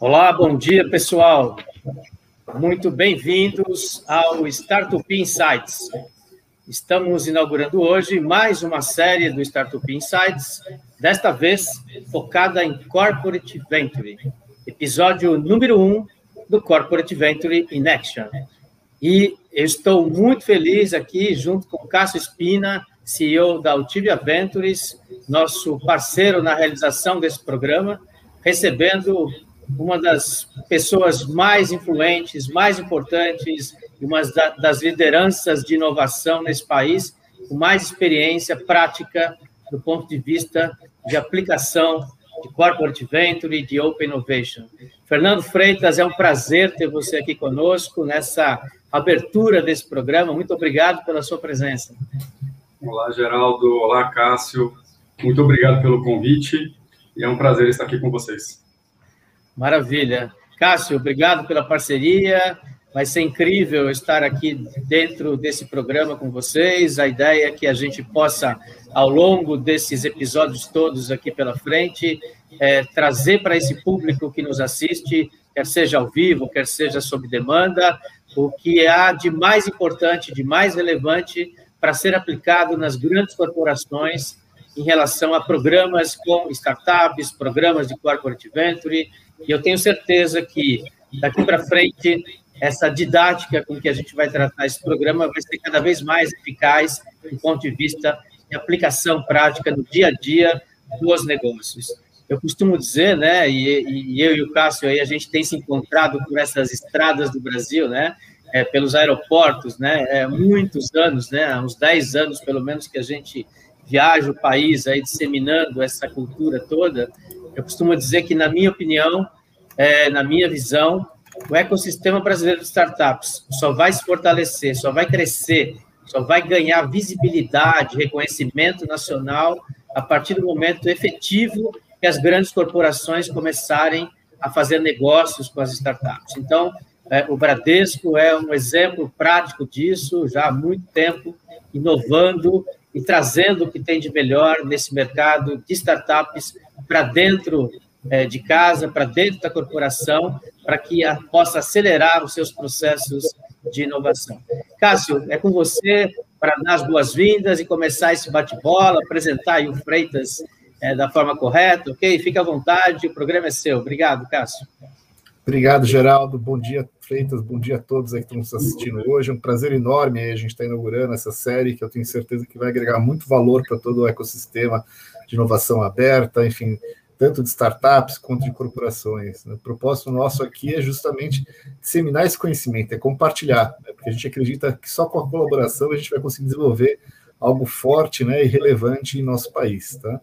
Olá, bom dia, pessoal. Muito bem-vindos ao Startup Insights. Estamos inaugurando hoje mais uma série do Startup Insights, desta vez focada em Corporate Venture, episódio número 1 um do Corporate Venture in Action. E eu estou muito feliz aqui, junto com Cássio Espina, CEO da Altivia Ventures, nosso parceiro na realização desse programa, recebendo uma das pessoas mais influentes, mais importantes uma das lideranças de inovação nesse país, com mais experiência prática do ponto de vista de aplicação de Corporate Venture e de Open Innovation. Fernando Freitas, é um prazer ter você aqui conosco nessa abertura desse programa. Muito obrigado pela sua presença. Olá, Geraldo. Olá, Cássio. Muito obrigado pelo convite e é um prazer estar aqui com vocês. Maravilha. Cássio, obrigado pela parceria. Vai ser incrível estar aqui dentro desse programa com vocês. A ideia é que a gente possa, ao longo desses episódios todos aqui pela frente, é, trazer para esse público que nos assiste, quer seja ao vivo, quer seja sob demanda, o que há de mais importante, de mais relevante para ser aplicado nas grandes corporações em relação a programas com startups, programas de corporate venture, e eu tenho certeza que daqui para frente essa didática com que a gente vai tratar esse programa vai ser cada vez mais eficaz do ponto de vista de aplicação prática no dia a dia dos negócios. Eu costumo dizer, né, e, e eu e o Cássio aí a gente tem se encontrado por essas estradas do Brasil, né, é, pelos aeroportos, né, é, muitos anos, né, uns 10 anos pelo menos que a gente viaja o país aí disseminando essa cultura toda, eu costumo dizer que, na minha opinião, é, na minha visão, o ecossistema brasileiro de startups só vai se fortalecer, só vai crescer, só vai ganhar visibilidade, reconhecimento nacional a partir do momento efetivo que as grandes corporações começarem a fazer negócios com as startups. Então, é, o Bradesco é um exemplo prático disso, já há muito tempo, inovando e trazendo o que tem de melhor nesse mercado de startups para dentro é, de casa, para dentro da corporação, para que a, possa acelerar os seus processos de inovação. Cássio, é com você para dar as boas-vindas e começar esse bate-bola, apresentar o Freitas é, da forma correta, ok? Fica à vontade, o programa é seu. Obrigado, Cássio. Obrigado, Geraldo. Bom dia, Freitas. Bom dia a todos aí que estão nos assistindo hoje. É um prazer enorme a gente estar tá inaugurando essa série que eu tenho certeza que vai agregar muito valor para todo o ecossistema de inovação aberta, enfim, tanto de startups quanto de corporações. O propósito nosso aqui é justamente disseminar esse conhecimento, é compartilhar, né? porque a gente acredita que só com a colaboração a gente vai conseguir desenvolver algo forte né, e relevante em nosso país. Tá?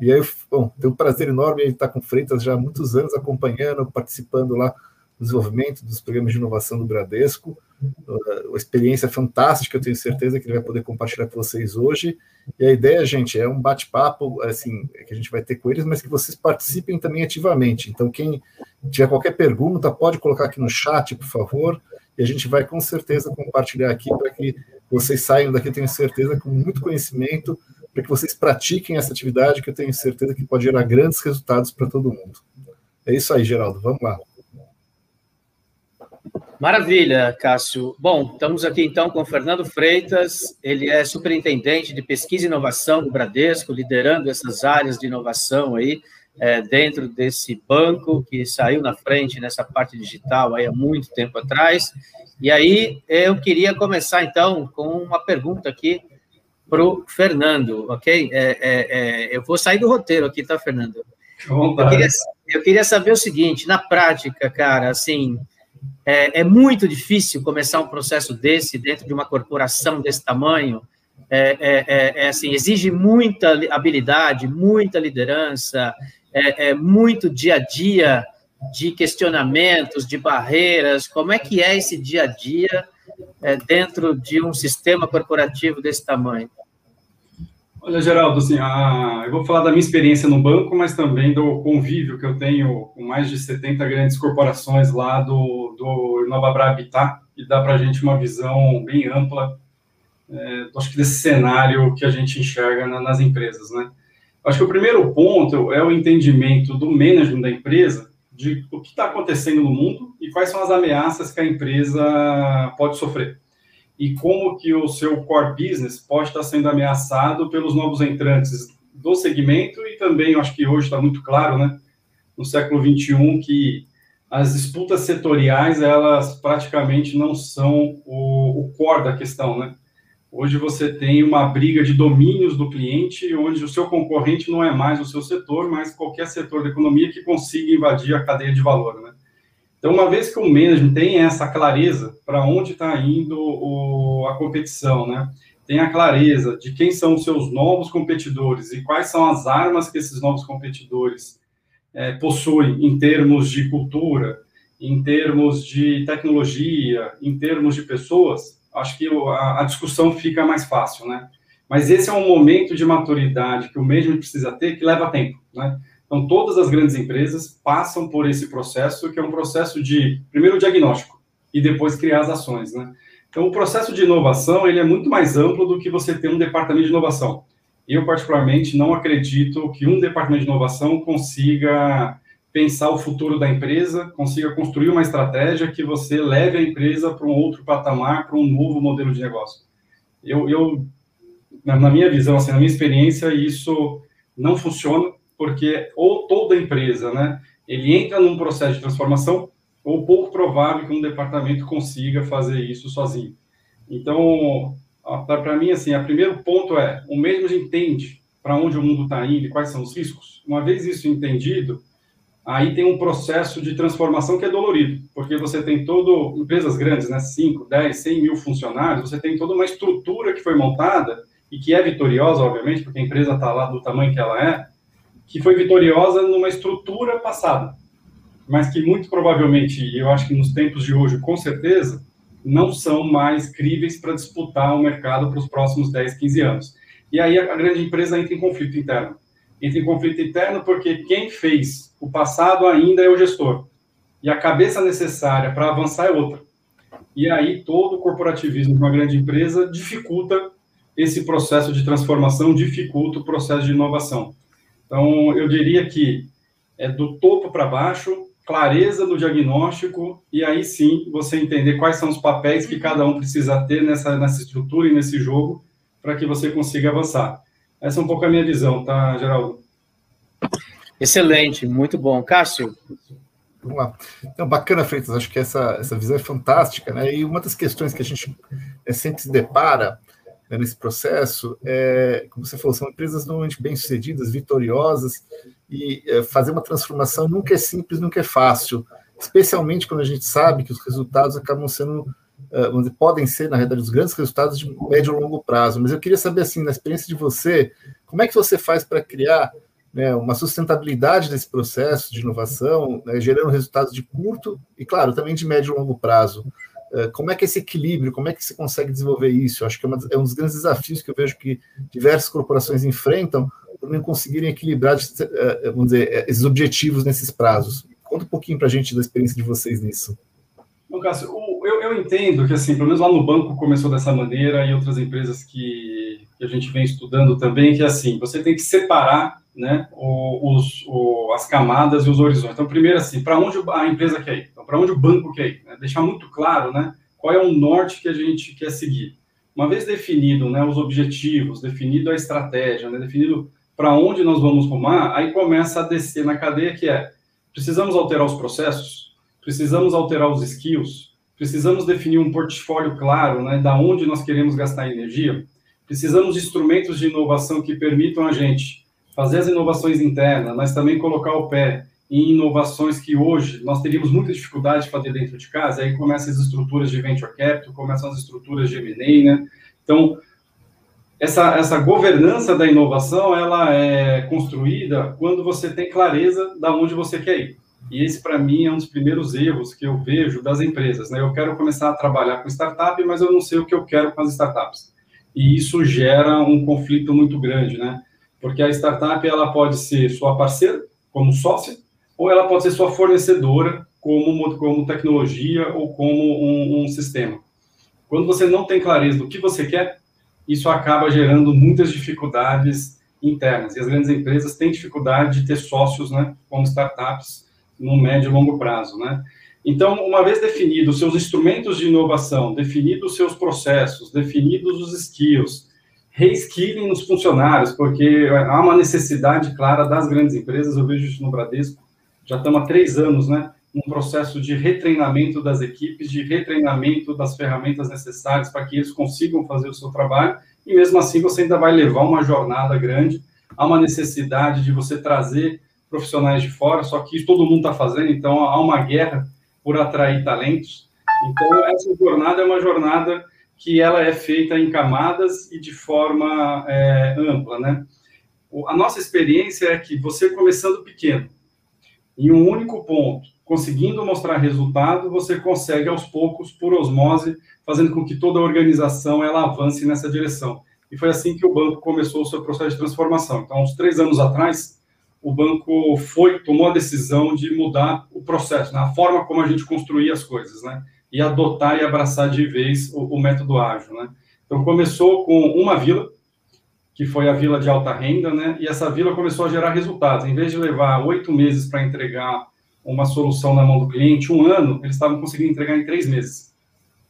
E aí, bom, tenho um prazer enorme estar com o Freitas já há muitos anos acompanhando, participando lá do desenvolvimento dos programas de inovação do Bradesco. Uh, uma experiência fantástica, eu tenho certeza que ele vai poder compartilhar com vocês hoje. E a ideia, gente, é um bate-papo, assim, que a gente vai ter com eles, mas que vocês participem também ativamente. Então, quem tiver qualquer pergunta, pode colocar aqui no chat, por favor, e a gente vai com certeza compartilhar aqui para que vocês saiam daqui, tenho certeza, com muito conhecimento para que vocês pratiquem essa atividade que eu tenho certeza que pode gerar grandes resultados para todo mundo. É isso aí, Geraldo. Vamos lá. Maravilha, Cássio. Bom, estamos aqui então com o Fernando Freitas, ele é superintendente de pesquisa e inovação do Bradesco, liderando essas áreas de inovação aí, é, dentro desse banco que saiu na frente nessa parte digital aí há muito tempo atrás. E aí eu queria começar então com uma pergunta aqui para o Fernando, ok? É, é, é, eu vou sair do roteiro aqui, tá, Fernando? Eu queria, eu queria, saber o seguinte, na prática, cara, assim, é, é, muito difícil começar um processo desse dentro de uma corporação desse tamanho. É, é, é assim, exige muita habilidade, muita liderança, é, muito dia a dia de questionamentos, de barreiras. Como é que é esse dia a dia é, dentro de um sistema corporativo desse tamanho? Olha, Geraldo, assim, a... eu vou falar da minha experiência no banco, mas também do convívio que eu tenho com mais de 70 grandes corporações lá do, do Inovabra Habitat, e dá para a gente uma visão bem ampla, é, acho que desse cenário que a gente enxerga na, nas empresas, né? Acho que o primeiro ponto é o entendimento do management da empresa de o que está acontecendo no mundo e quais são as ameaças que a empresa pode sofrer. E como que o seu core business pode estar sendo ameaçado pelos novos entrantes do segmento e também, acho que hoje está muito claro, né, no século 21, que as disputas setoriais, elas praticamente não são o, o core da questão, né? Hoje você tem uma briga de domínios do cliente, onde o seu concorrente não é mais o seu setor, mas qualquer setor da economia que consiga invadir a cadeia de valor. Né? Então, uma vez que o management tem essa clareza para onde está indo o, a competição, né? tem a clareza de quem são os seus novos competidores e quais são as armas que esses novos competidores é, possuem em termos de cultura, em termos de tecnologia, em termos de pessoas, acho que a, a discussão fica mais fácil, né? Mas esse é um momento de maturidade que o mesmo precisa ter, que leva tempo, né? Então, todas as grandes empresas passam por esse processo, que é um processo de, primeiro, diagnóstico, e depois criar as ações, né? Então, o processo de inovação, ele é muito mais amplo do que você ter um departamento de inovação. Eu, particularmente, não acredito que um departamento de inovação consiga pensar o futuro da empresa, consiga construir uma estratégia que você leve a empresa para um outro patamar, para um novo modelo de negócio. Eu, eu na minha visão, assim, na minha experiência, isso não funciona, porque ou toda empresa, né, ele entra num processo de transformação, ou pouco provável que um departamento consiga fazer isso sozinho. Então, para mim, assim, o primeiro ponto é, o mesmo entende para onde o mundo está indo quais são os riscos. Uma vez isso entendido, aí tem um processo de transformação que é dolorido, porque você tem todo, empresas grandes, né, 5, 10, 100 mil funcionários, você tem toda uma estrutura que foi montada e que é vitoriosa, obviamente, porque a empresa está lá do tamanho que ela é, que foi vitoriosa numa estrutura passada, mas que muito provavelmente, e eu acho que nos tempos de hoje, com certeza, não são mais críveis para disputar o mercado para os próximos 10, 15 anos. E aí a grande empresa entra em conflito interno. Entra em conflito interno porque quem fez o passado ainda é o gestor. E a cabeça necessária para avançar é outra. E aí todo o corporativismo de uma grande empresa dificulta esse processo de transformação, dificulta o processo de inovação. Então, eu diria que é do topo para baixo, clareza no diagnóstico, e aí sim você entender quais são os papéis que cada um precisa ter nessa, nessa estrutura e nesse jogo para que você consiga avançar. Essa é um pouco a minha visão, tá, Geraldo? Excelente, muito bom. Cássio? Vamos lá. Então, bacana, Freitas, acho que essa, essa visão é fantástica, né? E uma das questões que a gente é, sempre se depara né, nesse processo é, como você falou, são empresas normalmente bem-sucedidas, vitoriosas, e é, fazer uma transformação nunca é simples, nunca é fácil, especialmente quando a gente sabe que os resultados acabam sendo, é, podem ser, na realidade, os grandes resultados de médio e longo prazo. Mas eu queria saber, assim, na experiência de você, como é que você faz para criar né, uma sustentabilidade desse processo de inovação, né, gerando resultados de curto e, claro, também de médio e longo prazo. Uh, como é que é esse equilíbrio, como é que você consegue desenvolver isso? Eu acho que é, uma, é, um dos grandes desafios que eu vejo que diversas corporações enfrentam por não conseguirem equilibrar, uh, vamos dizer, esses objetivos nesses prazos. Conta um pouquinho para a gente da experiência de vocês nisso. Bom, Cássio, eu, eu entendo que, assim, pelo menos lá no banco começou dessa maneira e outras empresas que, que a gente vem estudando também, que, assim, você tem que separar né, os, as camadas e os horizontes. Então, primeiro, assim, para onde a empresa quer ir? Então, para onde o banco quer ir? Né? Deixar muito claro, né, qual é o norte que a gente quer seguir. Uma vez definido, né, os objetivos, definido a estratégia, né, definido para onde nós vamos rumar, aí começa a descer na cadeia que é, precisamos alterar os processos, precisamos alterar os skills, precisamos definir um portfólio claro, né, da onde nós queremos gastar energia, precisamos de instrumentos de inovação que permitam a gente fazer as inovações internas, mas também colocar o pé em inovações que hoje nós teríamos muita dificuldade de fazer dentro de casa, aí começam as estruturas de venture capital, começam as estruturas de M&A, né? Então, essa, essa governança da inovação, ela é construída quando você tem clareza da onde você quer ir. E esse, para mim, é um dos primeiros erros que eu vejo das empresas, né? Eu quero começar a trabalhar com startup, mas eu não sei o que eu quero com as startups. E isso gera um conflito muito grande, né? porque a startup ela pode ser sua parceira, como sócia, ou ela pode ser sua fornecedora, como, como tecnologia ou como um, um sistema. Quando você não tem clareza do que você quer, isso acaba gerando muitas dificuldades internas. E as grandes empresas têm dificuldade de ter sócios, né, como startups, no médio e longo prazo, né? Então, uma vez definidos os seus instrumentos de inovação, definidos os seus processos, definidos os skills, reskilling nos funcionários, porque há uma necessidade clara das grandes empresas, eu vejo isso no Bradesco, já estamos há três anos, né? Um processo de retreinamento das equipes, de retreinamento das ferramentas necessárias para que eles consigam fazer o seu trabalho, e mesmo assim você ainda vai levar uma jornada grande, há uma necessidade de você trazer profissionais de fora, só que isso todo mundo está fazendo, então há uma guerra por atrair talentos. Então, essa jornada é uma jornada que ela é feita em camadas e de forma é, ampla, né? A nossa experiência é que você começando pequeno, em um único ponto, conseguindo mostrar resultado, você consegue aos poucos, por osmose, fazendo com que toda a organização ela avance nessa direção. E foi assim que o banco começou o seu processo de transformação. Então, uns três anos atrás, o banco foi tomou a decisão de mudar o processo, né? a forma como a gente construía as coisas, né? E adotar e abraçar de vez o, o método ágil, né? Então, começou com uma vila, que foi a vila de alta renda, né? E essa vila começou a gerar resultados. Em vez de levar oito meses para entregar uma solução na mão do cliente, um ano, eles estavam conseguindo entregar em três meses.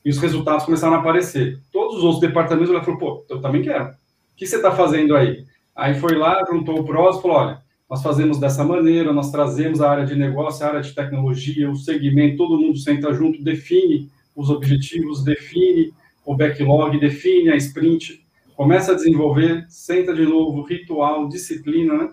E os resultados começaram a aparecer. Todos os outros departamentos falaram, pô, eu também quero. O que você está fazendo aí? Aí foi lá, juntou o PROS e falou, olha, nós fazemos dessa maneira, nós trazemos a área de negócio, a área de tecnologia, o segmento, todo mundo senta junto, define os objetivos, define o backlog, define a sprint, começa a desenvolver, senta de novo, ritual, disciplina, né?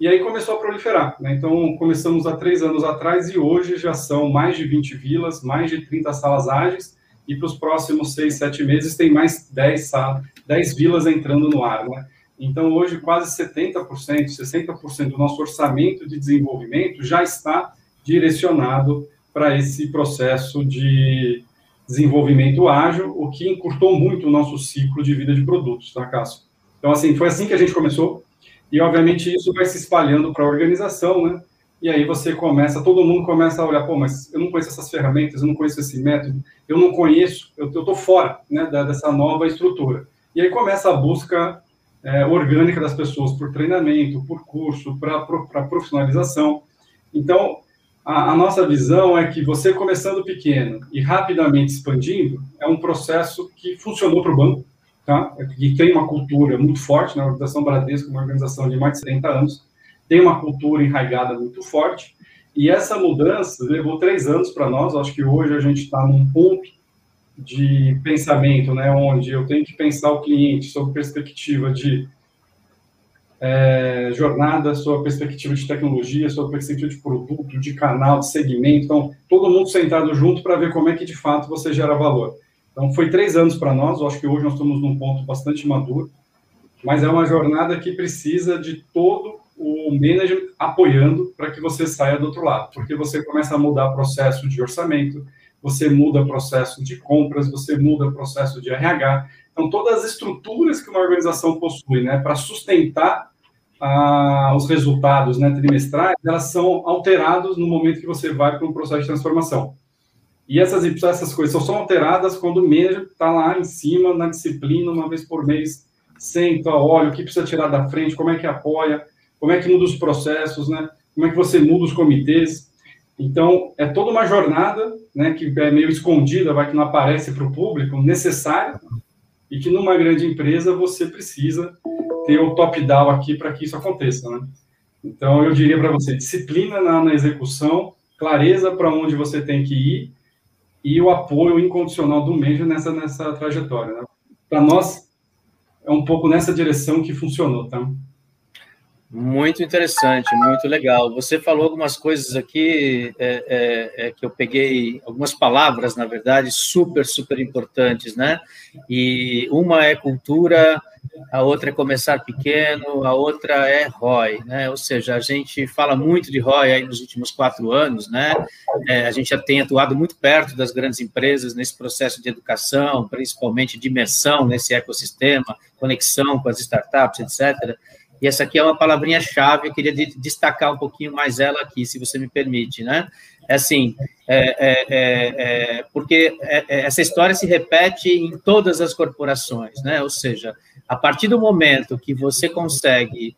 E aí começou a proliferar. Né? Então, começamos há três anos atrás e hoje já são mais de 20 vilas, mais de 30 salas ágeis, e para os próximos seis, sete meses tem mais 10, salas, 10 vilas entrando no ar. Né? Então, hoje, quase 70%, 60% do nosso orçamento de desenvolvimento já está direcionado para esse processo de desenvolvimento ágil, o que encurtou muito o nosso ciclo de vida de produtos, tá, Cássio? Então, assim, foi assim que a gente começou, e, obviamente, isso vai se espalhando para a organização, né? E aí você começa, todo mundo começa a olhar, pô, mas eu não conheço essas ferramentas, eu não conheço esse método, eu não conheço, eu estou fora né, dessa nova estrutura. E aí começa a busca é, orgânica das pessoas por treinamento, por curso, para profissionalização. Então, a, a, nossa visão é que você começando pequeno e rapidamente expandindo é um processo que funcionou para o banco, tá? E tem uma cultura muito forte, na né? organização Bradesco, uma organização de mais de 70 anos, tem uma cultura enraigada muito forte, e essa mudança levou três anos para nós, acho que hoje a gente está num ponto de pensamento, né, onde eu tenho que pensar o cliente sob perspectiva de é, jornada, sob perspectiva de tecnologia, sob perspectiva de produto, de canal, de segmento. Então, todo mundo sentado junto para ver como é que de fato você gera valor. Então, foi três anos para nós, eu acho que hoje nós estamos num ponto bastante maduro, mas é uma jornada que precisa de todo o manager apoiando para que você saia do outro lado, porque você começa a mudar processo de orçamento, você muda processo de compras, você muda processo de RH. Então, todas as estruturas que uma organização possui né, para sustentar ah, os resultados né, trimestrais, elas são alteradas no momento que você vai para um processo de transformação. E essas, essas coisas só são alteradas quando o manager está lá em cima, na disciplina, uma vez por mês, senta, olha o que precisa tirar da frente, como é que apoia, como é que muda os processos, né? como é que você muda os comitês. Então, é toda uma jornada né, que é meio escondida, vai que não aparece para o público, necessária, e que numa grande empresa você precisa ter o top-down aqui para que isso aconteça. Né? Então, eu diria para você, disciplina na, na execução, clareza para onde você tem que ir, e o apoio incondicional do manager nessa, nessa trajetória. Né? Para nós, é um pouco nessa direção que funcionou, tá? Muito interessante, muito legal. Você falou algumas coisas aqui é, é, é, que eu peguei, algumas palavras, na verdade, super, super importantes, né? E uma é cultura, a outra é começar pequeno, a outra é ROI, né? Ou seja, a gente fala muito de ROI aí nos últimos quatro anos, né? É, a gente já tem atuado muito perto das grandes empresas nesse processo de educação, principalmente de imersão nesse ecossistema, conexão com as startups, etc. E essa aqui é uma palavrinha-chave, eu queria destacar um pouquinho mais ela aqui, se você me permite, né? É assim, é, é, é, é porque é, é, essa história se repete em todas as corporações, né? Ou seja, a partir do momento que você consegue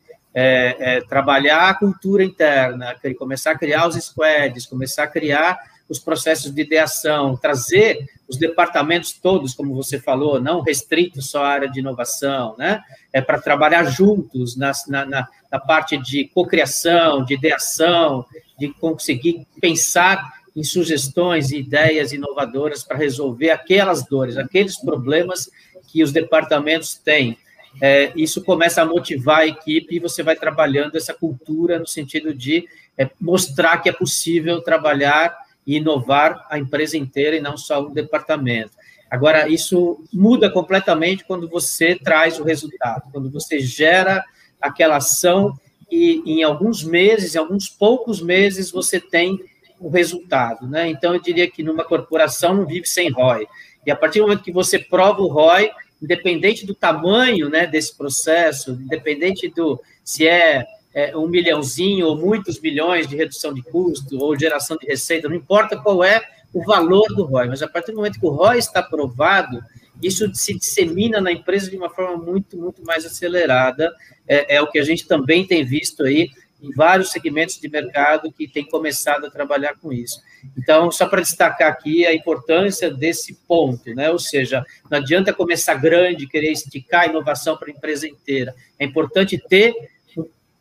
trabalhar a cultura interna, começar a criar os squads, começar a criar os processos de ideação, trazer os departamentos todos, como você falou, não restrito só à área de inovação, né? É para trabalhar juntos na, na, na parte de cocriação, de ideação, de conseguir pensar em sugestões e ideias inovadoras para resolver aquelas dores, aqueles problemas que os departamentos têm. É, isso começa a motivar a equipe e você vai trabalhando essa cultura no sentido de é, mostrar que é possível trabalhar e inovar a empresa inteira e não só um departamento. Agora, isso muda completamente quando você traz o resultado, quando você gera aquela ação e em alguns meses, em alguns poucos meses, você tem o resultado. Né? Então, eu diria que numa corporação não vive sem ROI. E a partir do momento que você prova o ROI, independente do tamanho né, desse processo, independente do se é é, um milhãozinho ou muitos milhões de redução de custo ou geração de receita, não importa qual é o valor do ROI, mas a partir do momento que o ROI está aprovado, isso se dissemina na empresa de uma forma muito, muito mais acelerada. É, é o que a gente também tem visto aí em vários segmentos de mercado que tem começado a trabalhar com isso. Então, só para destacar aqui a importância desse ponto, né? Ou seja, não adianta começar grande, querer esticar a inovação para a empresa inteira. É importante ter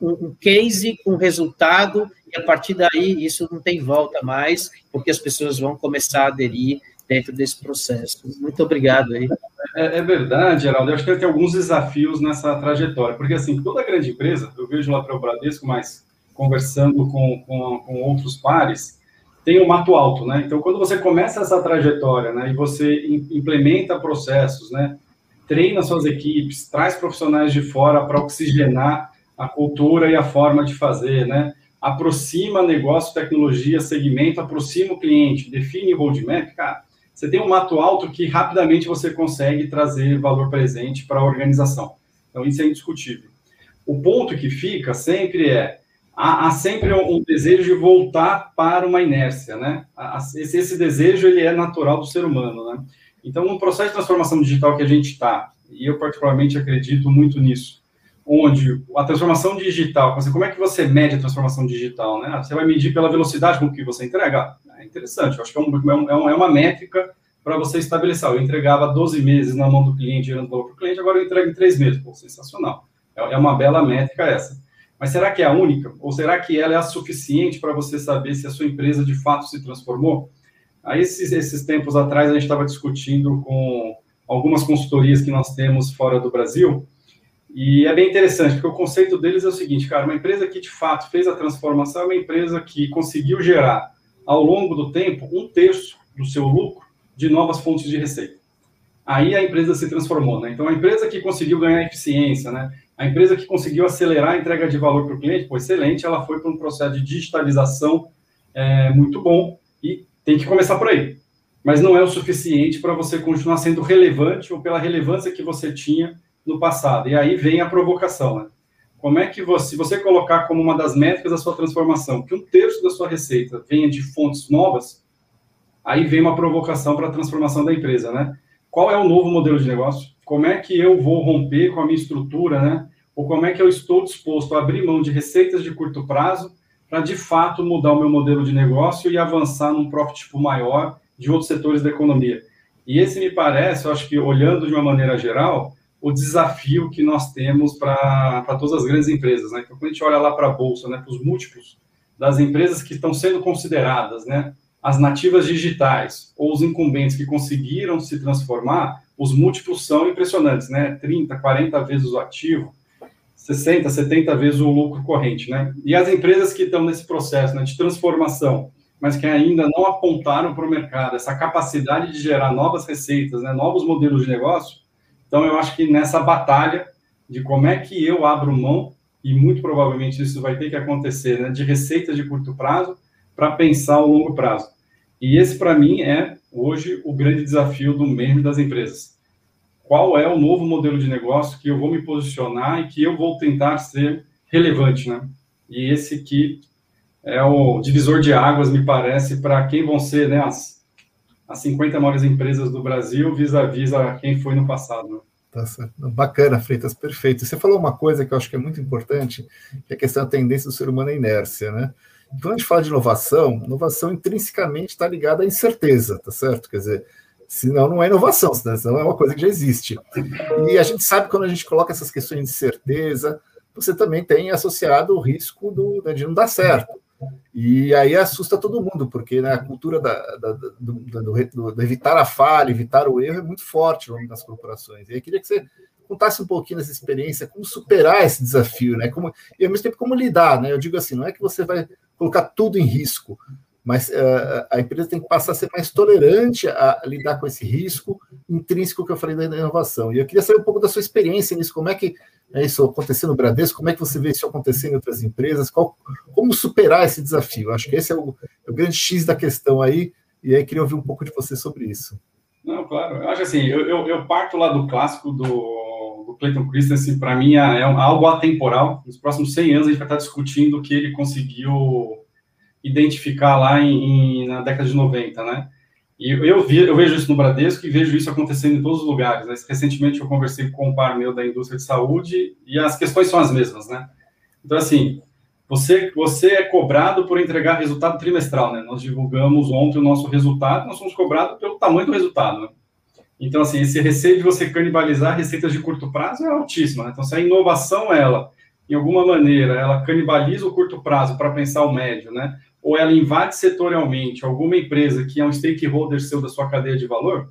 um, case com resultado, e a partir daí isso não tem volta mais, porque as pessoas vão começar a aderir dentro desse processo. Muito obrigado aí. É, é verdade, Geraldo. Eu acho que tem alguns desafios nessa trajetória, porque assim, toda grande empresa, eu vejo lá para o Bradesco, mas conversando com, com, com, outros pares, tem um mato alto, né? Então, quando você começa essa trajetória, né, e você implementa processos, né, treina suas equipes, traz profissionais de fora para oxigenar a cultura e a forma de fazer, né? Aproxima negócio, tecnologia, segmento, aproxima o cliente, define roadmap, cara. Você tem um mato alto que rapidamente você consegue trazer valor presente para a organização. Então, isso é indiscutível. O ponto que fica sempre é há, há sempre um, um, desejo de voltar para uma inércia, né? Esse, esse, desejo ele é natural do ser humano, né? Então, no processo de transformação digital que a gente está, e eu particularmente acredito muito nisso, onde a transformação digital, como é que você mede a transformação digital? Né? Você vai medir pela velocidade com que você entrega? É interessante, eu acho que é, um, é, um, é uma métrica para você estabelecer. Eu entregava 12 meses na mão do cliente, gerando valor para o cliente, agora eu entrego em 3 meses. Pô, sensacional. É, é uma bela métrica essa. Mas será que é a única? Ou será que ela é a suficiente para você saber se a sua empresa de fato se transformou? Aí, esses, esses tempos atrás, a gente estava discutindo com algumas consultorias que nós temos fora do Brasil, e é bem interessante, porque o conceito deles é o seguinte, cara, uma empresa que de fato fez a transformação é uma empresa que conseguiu gerar, ao longo do tempo, um terço do seu lucro de novas fontes de receita. Aí a empresa se transformou, né? Então, a empresa que conseguiu ganhar eficiência, né? A empresa que conseguiu acelerar a entrega de valor para o cliente, pô, excelente, ela foi para um processo de digitalização é, muito bom e tem que começar por aí. Mas não é o suficiente para você continuar sendo relevante ou pela relevância que você tinha no passado. E aí vem a provocação, né? Como é que você, se você colocar como uma das métricas da sua transformação, que um terço da sua receita venha de fontes novas, aí vem uma provocação para a transformação da empresa, né? Qual é o novo modelo de negócio? Como é que eu vou romper com a minha estrutura, né? Ou como é que eu estou disposto a abrir mão de receitas de curto prazo para de fato mudar o meu modelo de negócio e avançar num profit tipo maior de outros setores da economia? E esse me parece, eu acho que olhando de uma maneira geral, o desafio que nós temos para todas as grandes empresas. Né? Então, quando a gente olha lá para a Bolsa, né, para os múltiplos das empresas que estão sendo consideradas, né, as nativas digitais ou os incumbentes que conseguiram se transformar, os múltiplos são impressionantes, né? 30, 40 vezes o ativo, 60, 70 vezes o lucro corrente, né? E as empresas que estão nesse processo né, de transformação, mas que ainda não apontaram para o mercado essa capacidade de gerar novas receitas, né, novos modelos de negócio, então, eu acho que nessa batalha de como é que eu abro mão, e muito provavelmente isso vai ter que acontecer, né, de receita de curto prazo para pensar o longo prazo. E esse, para mim, é hoje o grande desafio do meme das empresas. Qual é o novo modelo de negócio que eu vou me posicionar e que eu vou tentar ser relevante, né? E esse que é o divisor de águas, me parece, para quem vão ser né, as as 50 maiores empresas do Brasil vis-à-vis -a, quem foi no passado. Tá Bacana, Freitas, perfeito. Você falou uma coisa que eu acho que é muito importante, que é a questão da tendência do ser humano à inércia, né? Quando a gente fala de inovação, inovação intrinsecamente está ligada à incerteza, tá certo? Quer dizer, senão não é inovação, senão é uma coisa que já existe. E a gente sabe quando a gente coloca essas questões de certeza, você também tem associado o risco do, né, de não dar certo. E aí assusta todo mundo, porque né, a cultura da, da, do, do, do, evitar a falha, evitar o erro é muito forte no das corporações. E eu queria que você contasse um pouquinho dessa experiência, como superar esse desafio, né? Como, e ao mesmo tempo como lidar, né? Eu digo assim, não é que você vai colocar tudo em risco, mas uh, a empresa tem que passar a ser mais tolerante a lidar com esse risco intrínseco que eu falei da inovação. E eu queria saber um pouco da sua experiência nisso, como é que é isso acontecer no Bradesco, como é que você vê isso acontecer em outras empresas, qual, como superar esse desafio? Acho que esse é o, é o, grande X da questão aí, e aí queria ouvir um pouco de você sobre isso. Não, claro, eu acho assim, eu, eu, eu parto lá do clássico do, do Clayton Christensen, para mim é, é algo atemporal, nos próximos 100 anos a gente vai estar discutindo o que ele conseguiu identificar lá em, em, na década de 90, né? E eu, vi, eu vejo isso no Bradesco e vejo isso acontecendo em todos os lugares. Né? Recentemente eu conversei com um par meu da indústria de saúde e as questões são as mesmas, né? Então, assim, você, você é cobrado por entregar resultado trimestral, né? Nós divulgamos ontem o nosso resultado, nós somos cobrados pelo tamanho do resultado, né? Então, assim, esse receio de você canibalizar receitas de curto prazo é altíssimo, né? Então, se a inovação, ela, em alguma maneira, ela canibaliza o curto prazo para pensar o médio, né? Ou ela invade setorialmente alguma empresa que é um stakeholder seu da sua cadeia de valor,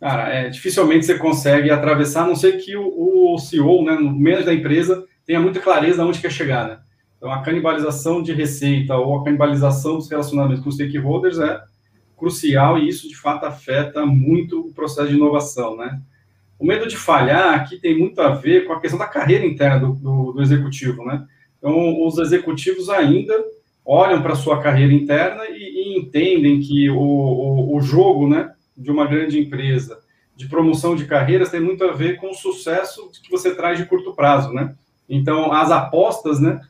cara, é, dificilmente você consegue atravessar, a não ser que o, o CEO, né, no meio da empresa, tenha muita clareza de onde quer chegar, né? Então, a canibalização de receita ou a canibalização dos relacionamentos com stakeholders é crucial e isso, de fato, afeta muito o processo de inovação, né? O medo de falhar aqui tem muito a ver com a questão da carreira interna do, do, do executivo, né? Então, os executivos ainda olham para sua carreira interna e, e entendem que o, o, o, jogo né, de uma grande empresa de promoção de carreiras tem muito a ver com o sucesso que você traz de curto prazo, né? Então, as apostas, né,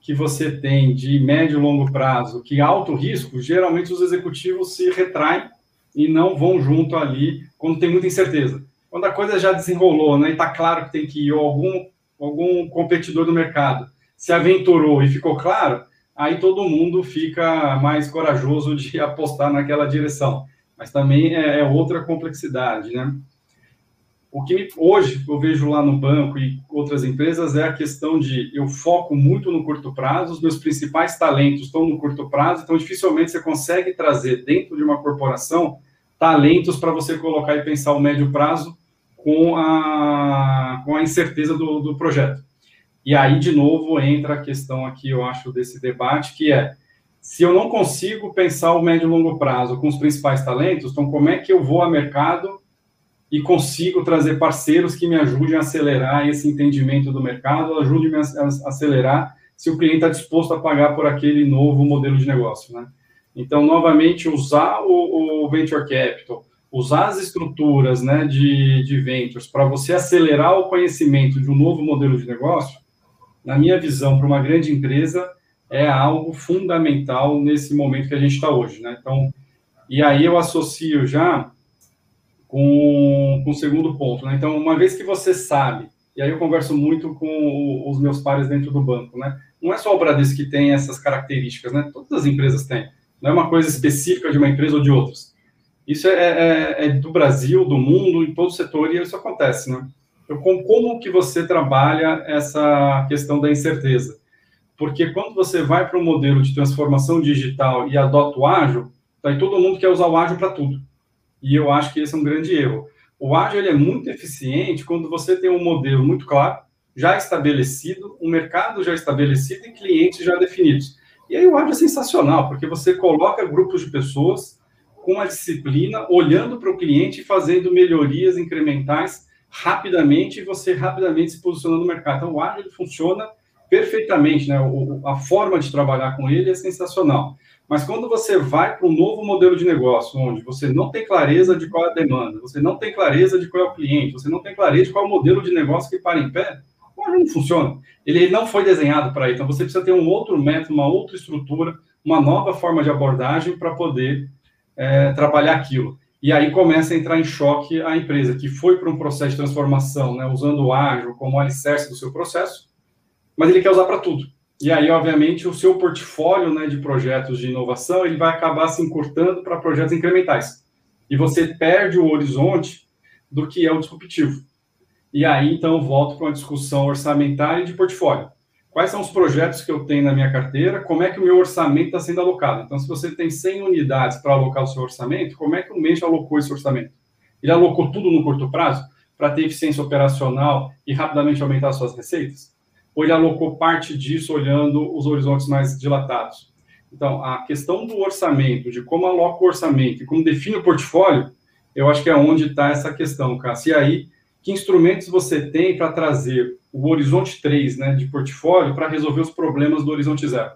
que você tem de médio e longo prazo, que alto risco, geralmente os executivos se retraem e não vão junto ali quando tem muita incerteza. Quando a coisa já desenrolou, né, e está claro que tem que ir algum algum competidor do mercado se aventurou e ficou claro, aí todo mundo fica mais corajoso de apostar naquela direção. Mas também é, é outra complexidade, né? O que me, hoje eu vejo lá no banco e outras empresas é a questão de eu foco muito no curto prazo, os meus principais talentos estão no curto prazo, então dificilmente você consegue trazer dentro de uma corporação talentos para você colocar e pensar o médio prazo com a, com a incerteza do, do projeto. E aí, de novo, entra a questão aqui, eu acho, desse debate, que é, se eu não consigo pensar o médio e longo prazo com os principais talentos, então como é que eu vou a mercado e consigo trazer parceiros que me ajudem a acelerar esse entendimento do mercado, ajudem-me a acelerar se o cliente está disposto a pagar por aquele novo modelo de negócio, né? Então, novamente, usar o, o Venture Capital, usar as estruturas né, de, de ventures para você acelerar o conhecimento de um novo modelo de negócio, na minha visão, para uma grande empresa, é algo fundamental nesse momento que a gente está hoje, né? Então, e aí eu associo já com, com o segundo ponto, né? Então, uma vez que você sabe, e aí eu converso muito com os meus pares dentro do banco, né? Não é só o Bradesco que tem essas características, né? Todas as empresas têm. Não é uma coisa específica de uma empresa ou de outras. Isso é, é, é do Brasil, do mundo, em todo setor, e isso acontece, né? Então, como que você trabalha essa questão da incerteza? Porque quando você vai para um modelo de transformação digital e adota o ágil, tá aí todo mundo quer usar o ágil para tudo. E eu acho que esse é um grande erro. O ágil é muito eficiente quando você tem um modelo muito claro, já estabelecido, um mercado já estabelecido e clientes já definidos. E aí o ágil é sensacional, porque você coloca grupos de pessoas com a disciplina, olhando para o cliente e fazendo melhorias incrementais rapidamente e você rapidamente se posiciona no mercado. Então, o ágil funciona perfeitamente, né? O, a forma de trabalhar com ele é sensacional. Mas quando você vai para um novo modelo de negócio, onde você não tem clareza de qual é a demanda, você não tem clareza de qual é o cliente, você não tem clareza de qual é o modelo de negócio que para em pé, o ágil não funciona. Ele não foi desenhado para isso. Então, você precisa ter um outro método, uma outra estrutura, uma nova forma de abordagem para poder é, trabalhar aquilo. E aí começa a entrar em choque a empresa, que foi para um processo de transformação, né, usando o ágil como alicerce do seu processo, mas ele quer usar para tudo. E aí, obviamente, o seu portfólio né, de projetos de inovação ele vai acabar se encurtando para projetos incrementais. E você perde o horizonte do que é o disruptivo. E aí, então, volto para uma discussão orçamentária e de portfólio. Quais são os projetos que eu tenho na minha carteira? Como é que o meu orçamento está sendo alocado? Então, se você tem 100 unidades para alocar o seu orçamento, como é que o mês alocou esse orçamento? Ele alocou tudo no curto prazo para ter eficiência operacional e rapidamente aumentar suas receitas? Ou ele alocou parte disso olhando os horizontes mais dilatados? Então, a questão do orçamento, de como aloca o orçamento e como define o portfólio, eu acho que é onde está essa questão, Cássio. E aí, que instrumentos você tem para trazer o horizonte 3 né, de portfólio para resolver os problemas do horizonte 0?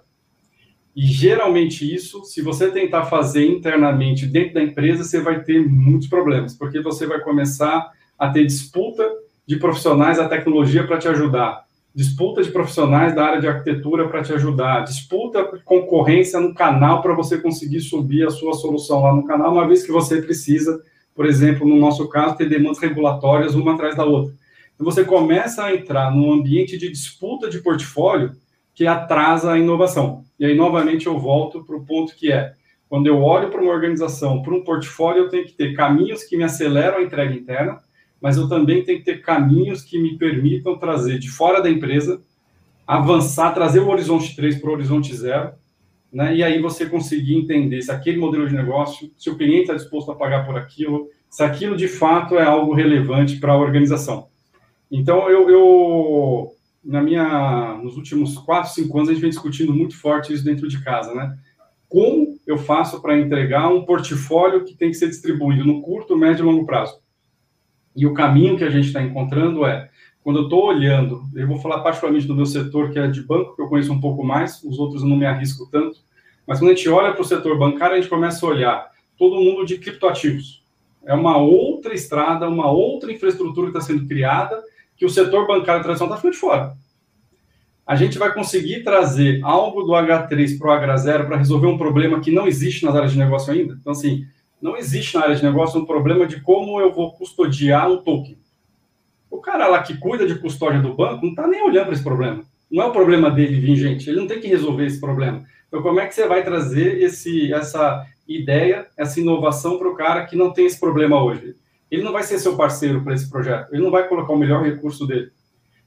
E geralmente isso, se você tentar fazer internamente dentro da empresa, você vai ter muitos problemas, porque você vai começar a ter disputa de profissionais da tecnologia para te ajudar, disputa de profissionais da área de arquitetura para te ajudar, disputa concorrência no canal para você conseguir subir a sua solução lá no canal, uma vez que você precisa por exemplo, no nosso caso, ter demandas regulatórias uma atrás da outra. Então, você começa a entrar num ambiente de disputa de portfólio que atrasa a inovação. E aí, novamente, eu volto para o ponto que é, quando eu olho para uma organização, para um portfólio, eu tenho que ter caminhos que me aceleram a entrega interna, mas eu também tenho que ter caminhos que me permitam trazer de fora da empresa, avançar, trazer o horizonte 3 para o horizonte 0, né? E aí você conseguir entender se aquele modelo de negócio, se o cliente está disposto a pagar por aquilo, se aquilo de fato é algo relevante para a organização. Então, eu, eu, na minha, nos últimos quatro, cinco anos, a gente vem discutindo muito forte isso dentro de casa, né? Como eu faço para entregar um portfólio que tem que ser distribuído no curto, médio e longo prazo? E o caminho que a gente está encontrando é, quando eu estou olhando, eu vou falar particularmente do meu setor, que é de banco, que eu conheço um pouco mais, os outros eu não me arrisco tanto, mas quando a gente olha para o setor bancário, a gente começa a olhar todo mundo de criptoativos. É uma outra estrada, uma outra infraestrutura que está sendo criada, que o setor bancário tradicional está ficando de fora. A gente vai conseguir trazer algo do H3 para o H0 para resolver um problema que não existe nas áreas de negócio ainda. Então, assim, não existe na área de negócio um problema de como eu vou custodiar um token. O cara lá que cuida de custódia do banco não está nem olhando para esse problema. Não é o problema dele vir gente, ele não tem que resolver esse problema. Então, como é que você vai trazer esse, essa ideia, essa inovação para o cara que não tem esse problema hoje? Ele não vai ser seu parceiro para esse projeto, ele não vai colocar o melhor recurso dele.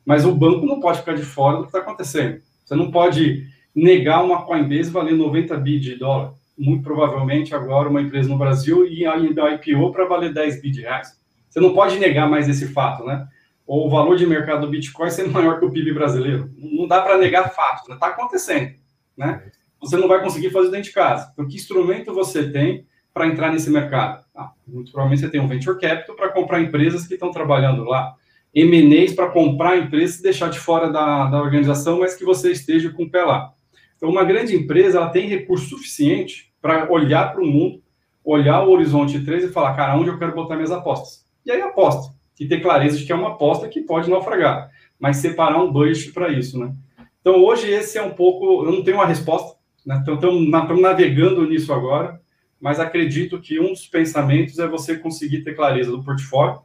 Mas o banco não pode ficar de fora do que está acontecendo. Você não pode negar uma Coinbase valer 90 bi de dólar. Muito provavelmente agora uma empresa no Brasil e ainda IPO para valer 10 bi de reais. Você não pode negar mais esse fato, né? Ou o valor de mercado do Bitcoin sendo maior que o PIB brasileiro. Não dá para negar fato, está né? Tá acontecendo, né? você não vai conseguir fazer dentro de casa. Então, que instrumento você tem para entrar nesse mercado? Ah, muito provavelmente você tem um venture capital para comprar empresas que estão trabalhando lá. M&As para comprar empresas e deixar de fora da, da organização, mas que você esteja com o pé lá. Então, uma grande empresa ela tem recurso suficiente para olhar para o mundo, olhar o horizonte 3 e falar, cara, onde eu quero botar minhas apostas? E aí aposta, e ter clareza de que é uma aposta que pode naufragar, mas separar um budget para isso, né? Então, hoje esse é um pouco, eu não tenho uma resposta, né? Então, estamos navegando nisso agora, mas acredito que um dos pensamentos é você conseguir ter clareza do portfólio,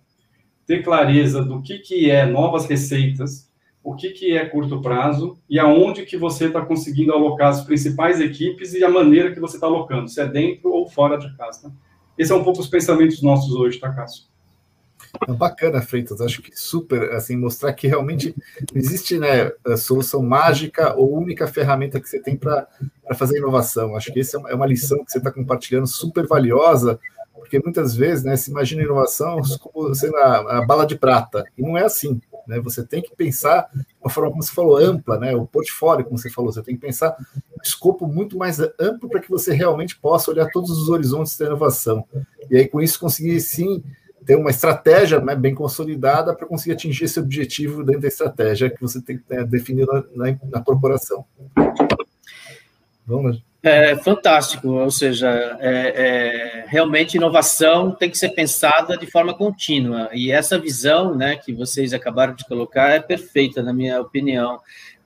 ter clareza do que, que é novas receitas, o que, que é curto prazo e aonde que você está conseguindo alocar as principais equipes e a maneira que você está alocando, se é dentro ou fora de casa. Né? Esse é um pouco os pensamentos nossos hoje, tá, Cássio? Bacana, Freitas. Acho que super, assim, mostrar que realmente não existe né, solução mágica ou única ferramenta que você tem para fazer inovação. Acho que essa é uma lição que você está compartilhando super valiosa, porque muitas vezes né, se imagina inovação como sendo a, a, bala de prata, e não é assim. Né? Você tem que pensar de uma forma, como você falou, ampla, né? o portfólio, como você falou, você tem que pensar um escopo muito mais amplo para que você realmente possa olhar todos os horizontes da inovação. E aí, com isso, conseguir sim ter uma estratégia né, bem consolidada para conseguir atingir esse objetivo dentro da estratégia que você tem que né, definir na, na, na, corporação. Vamos. É fantástico, ou seja, é, é, realmente inovação tem que ser pensada de forma contínua e essa visão, né, que vocês acabaram de colocar é perfeita na minha opinião,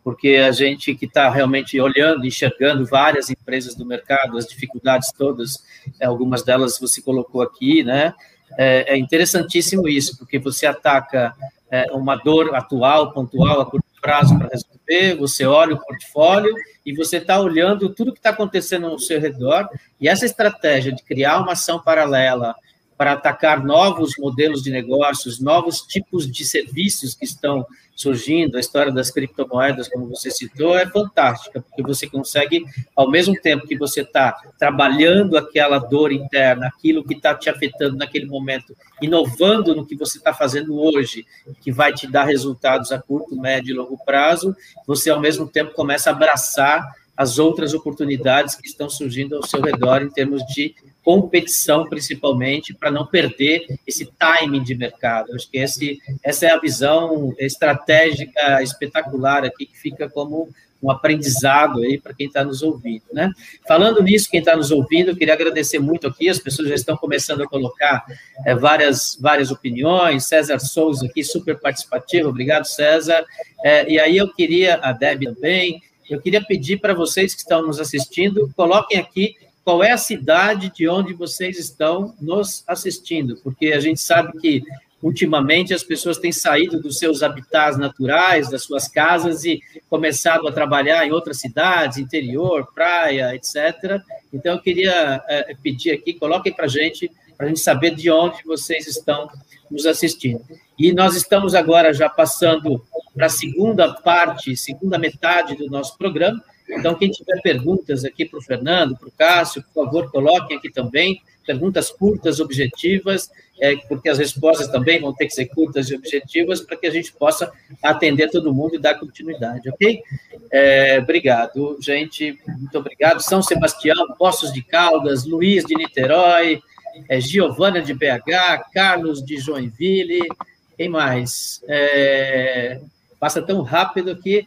porque a gente que está realmente olhando, enxergando várias empresas do mercado, as dificuldades todas, algumas delas você colocou aqui, né? É, é interessantíssimo isso, porque você ataca é, uma dor atual, pontual, a curto prazo para resolver, você olha o portfólio e você está olhando tudo que está acontecendo ao seu redor, e essa estratégia de criar uma ação paralela para atacar novos modelos de negócios, novos tipos de serviços que estão surgindo, a história das criptomoedas, como você citou, é fantástica, porque você consegue, ao mesmo tempo que você está trabalhando aquela dor interna, aquilo que está te afetando naquele momento, inovando no que você está fazendo hoje, que vai te dar resultados a curto, médio e longo prazo, você, ao mesmo tempo, começa a abraçar as outras oportunidades que estão surgindo ao seu redor em termos de competição, principalmente, para não perder esse timing de mercado. Acho que esse, essa é a visão estratégica espetacular aqui, que fica como um aprendizado aí para quem está nos ouvindo, né? Falando nisso, quem está nos ouvindo, eu queria agradecer muito aqui, as pessoas já estão começando a colocar é, várias, várias opiniões, César Souza aqui, super participativo, obrigado, César, é, e aí eu queria, a Deb também, eu queria pedir para vocês que estão nos assistindo, coloquem aqui qual é a cidade de onde vocês estão nos assistindo, porque a gente sabe que ultimamente as pessoas têm saído dos seus habitats naturais, das suas casas e começado a trabalhar em outras cidades, interior, praia, etc. Então eu queria é, pedir aqui, coloquem para gente, para a gente saber de onde vocês estão nos assistindo. E nós estamos agora já passando para a segunda parte, segunda metade do nosso programa. Então, quem tiver perguntas aqui para o Fernando, para o Cássio, por favor, coloquem aqui também. Perguntas curtas, objetivas, é, porque as respostas também vão ter que ser curtas e objetivas para que a gente possa atender todo mundo e dar continuidade, ok? É, obrigado, gente. Muito obrigado. São Sebastião, Poços de Caldas, Luiz de Niterói, é, Giovana de BH, Carlos de Joinville. Quem mais? É, passa tão rápido que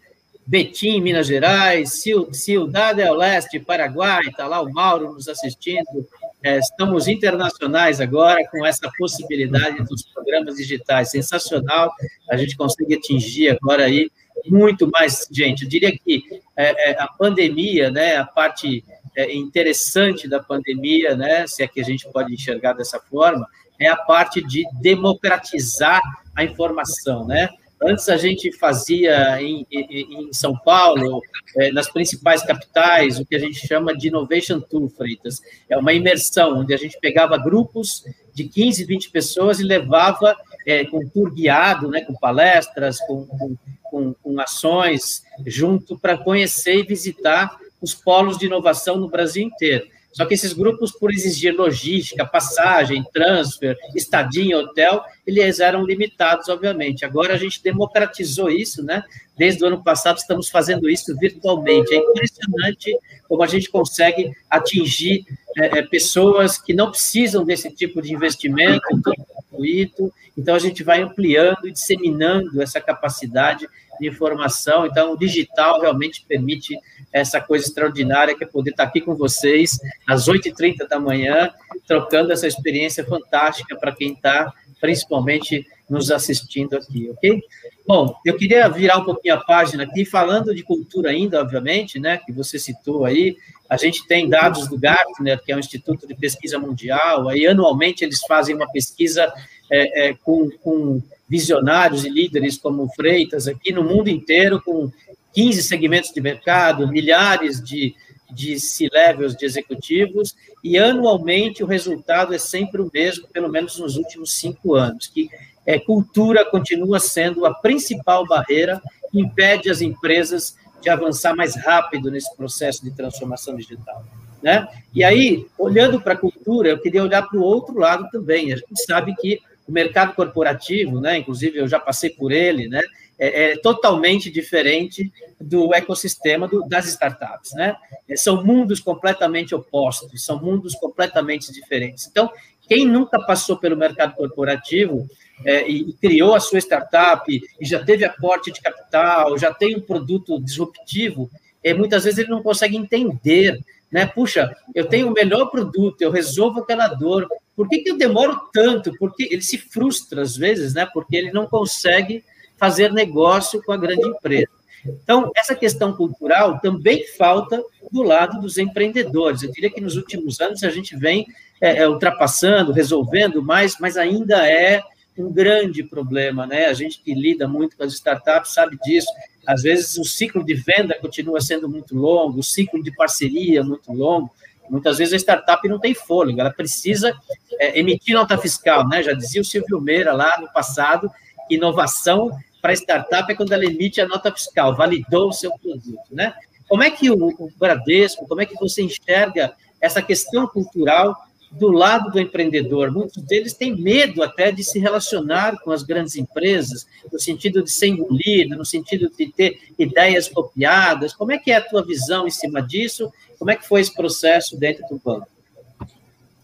Betim, Minas Gerais, Ciudad del Leste, Paraguai, está lá o Mauro nos assistindo. É, estamos internacionais agora com essa possibilidade dos programas digitais. Sensacional, a gente consegue atingir agora aí muito mais gente. Eu diria que é, é, a pandemia, né, a parte é, interessante da pandemia, né, se é que a gente pode enxergar dessa forma, é a parte de democratizar a informação, né? Antes a gente fazia em, em, em São Paulo, é, nas principais capitais, o que a gente chama de Innovation Tour, Freitas. É uma imersão, onde a gente pegava grupos de 15, 20 pessoas e levava é, com tour guiado, né, com palestras, com, com, com, com ações, junto para conhecer e visitar os polos de inovação no Brasil inteiro. Só que esses grupos, por exigir logística, passagem, transfer, estadia hotel, eles eram limitados, obviamente. Agora a gente democratizou isso, né? Desde o ano passado estamos fazendo isso virtualmente. É impressionante como a gente consegue atingir é, é pessoas que não precisam desse tipo de investimento, gratuito. Então a gente vai ampliando e disseminando essa capacidade de informação. Então o digital realmente permite essa coisa extraordinária que é poder estar aqui com vocês às 8h30 da manhã, trocando essa experiência fantástica para quem está, principalmente, nos assistindo aqui, ok? Bom, eu queria virar um pouquinho a página aqui, falando de cultura ainda, obviamente, né, que você citou aí, a gente tem dados do Gartner, que é um instituto de pesquisa mundial, aí anualmente eles fazem uma pesquisa é, é, com, com visionários e líderes como Freitas aqui no mundo inteiro, com 15 segmentos de mercado, milhares de, de C-levels de executivos, e anualmente o resultado é sempre o mesmo, pelo menos nos últimos cinco anos, que é, cultura continua sendo a principal barreira que impede as empresas de avançar mais rápido nesse processo de transformação digital. Né? E aí, olhando para a cultura, eu queria olhar para o outro lado também. A gente sabe que o mercado corporativo, né, inclusive eu já passei por ele, né, é, é totalmente diferente do ecossistema do, das startups, né? É, são mundos completamente opostos, são mundos completamente diferentes. Então, quem nunca passou pelo mercado corporativo é, e, e, criou a sua startup e já teve aporte de capital, já tem um produto disruptivo, é, muitas vezes ele não consegue entender, né? Puxa, eu tenho o melhor produto, eu resolvo aquela dor, por que, que eu demoro tanto? Porque ele se frustra às vezes, né? Porque ele não consegue fazer negócio com a grande empresa. Então, essa questão cultural também falta do lado dos empreendedores. Eu diria que nos últimos anos a gente vem é, é, ultrapassando, resolvendo mais, mas ainda é um grande problema, né? A gente que lida muito com as startups sabe disso. Às vezes o ciclo de venda continua sendo muito longo, o ciclo de parceria muito longo. Muitas vezes a startup não tem fôlego, ela precisa é, emitir nota fiscal, né? Já dizia o Silvio Meira lá no passado, inovação para startup é quando ela emite a nota fiscal, validou o seu produto, né? Como é que o, o Bradesco, como é que você enxerga essa questão cultural do lado do empreendedor. Muitos deles têm medo até de se relacionar com as grandes empresas, no sentido de ser engolido, no sentido de ter ideias copiadas. Como é que é a tua visão em cima disso? Como é que foi esse processo dentro do banco?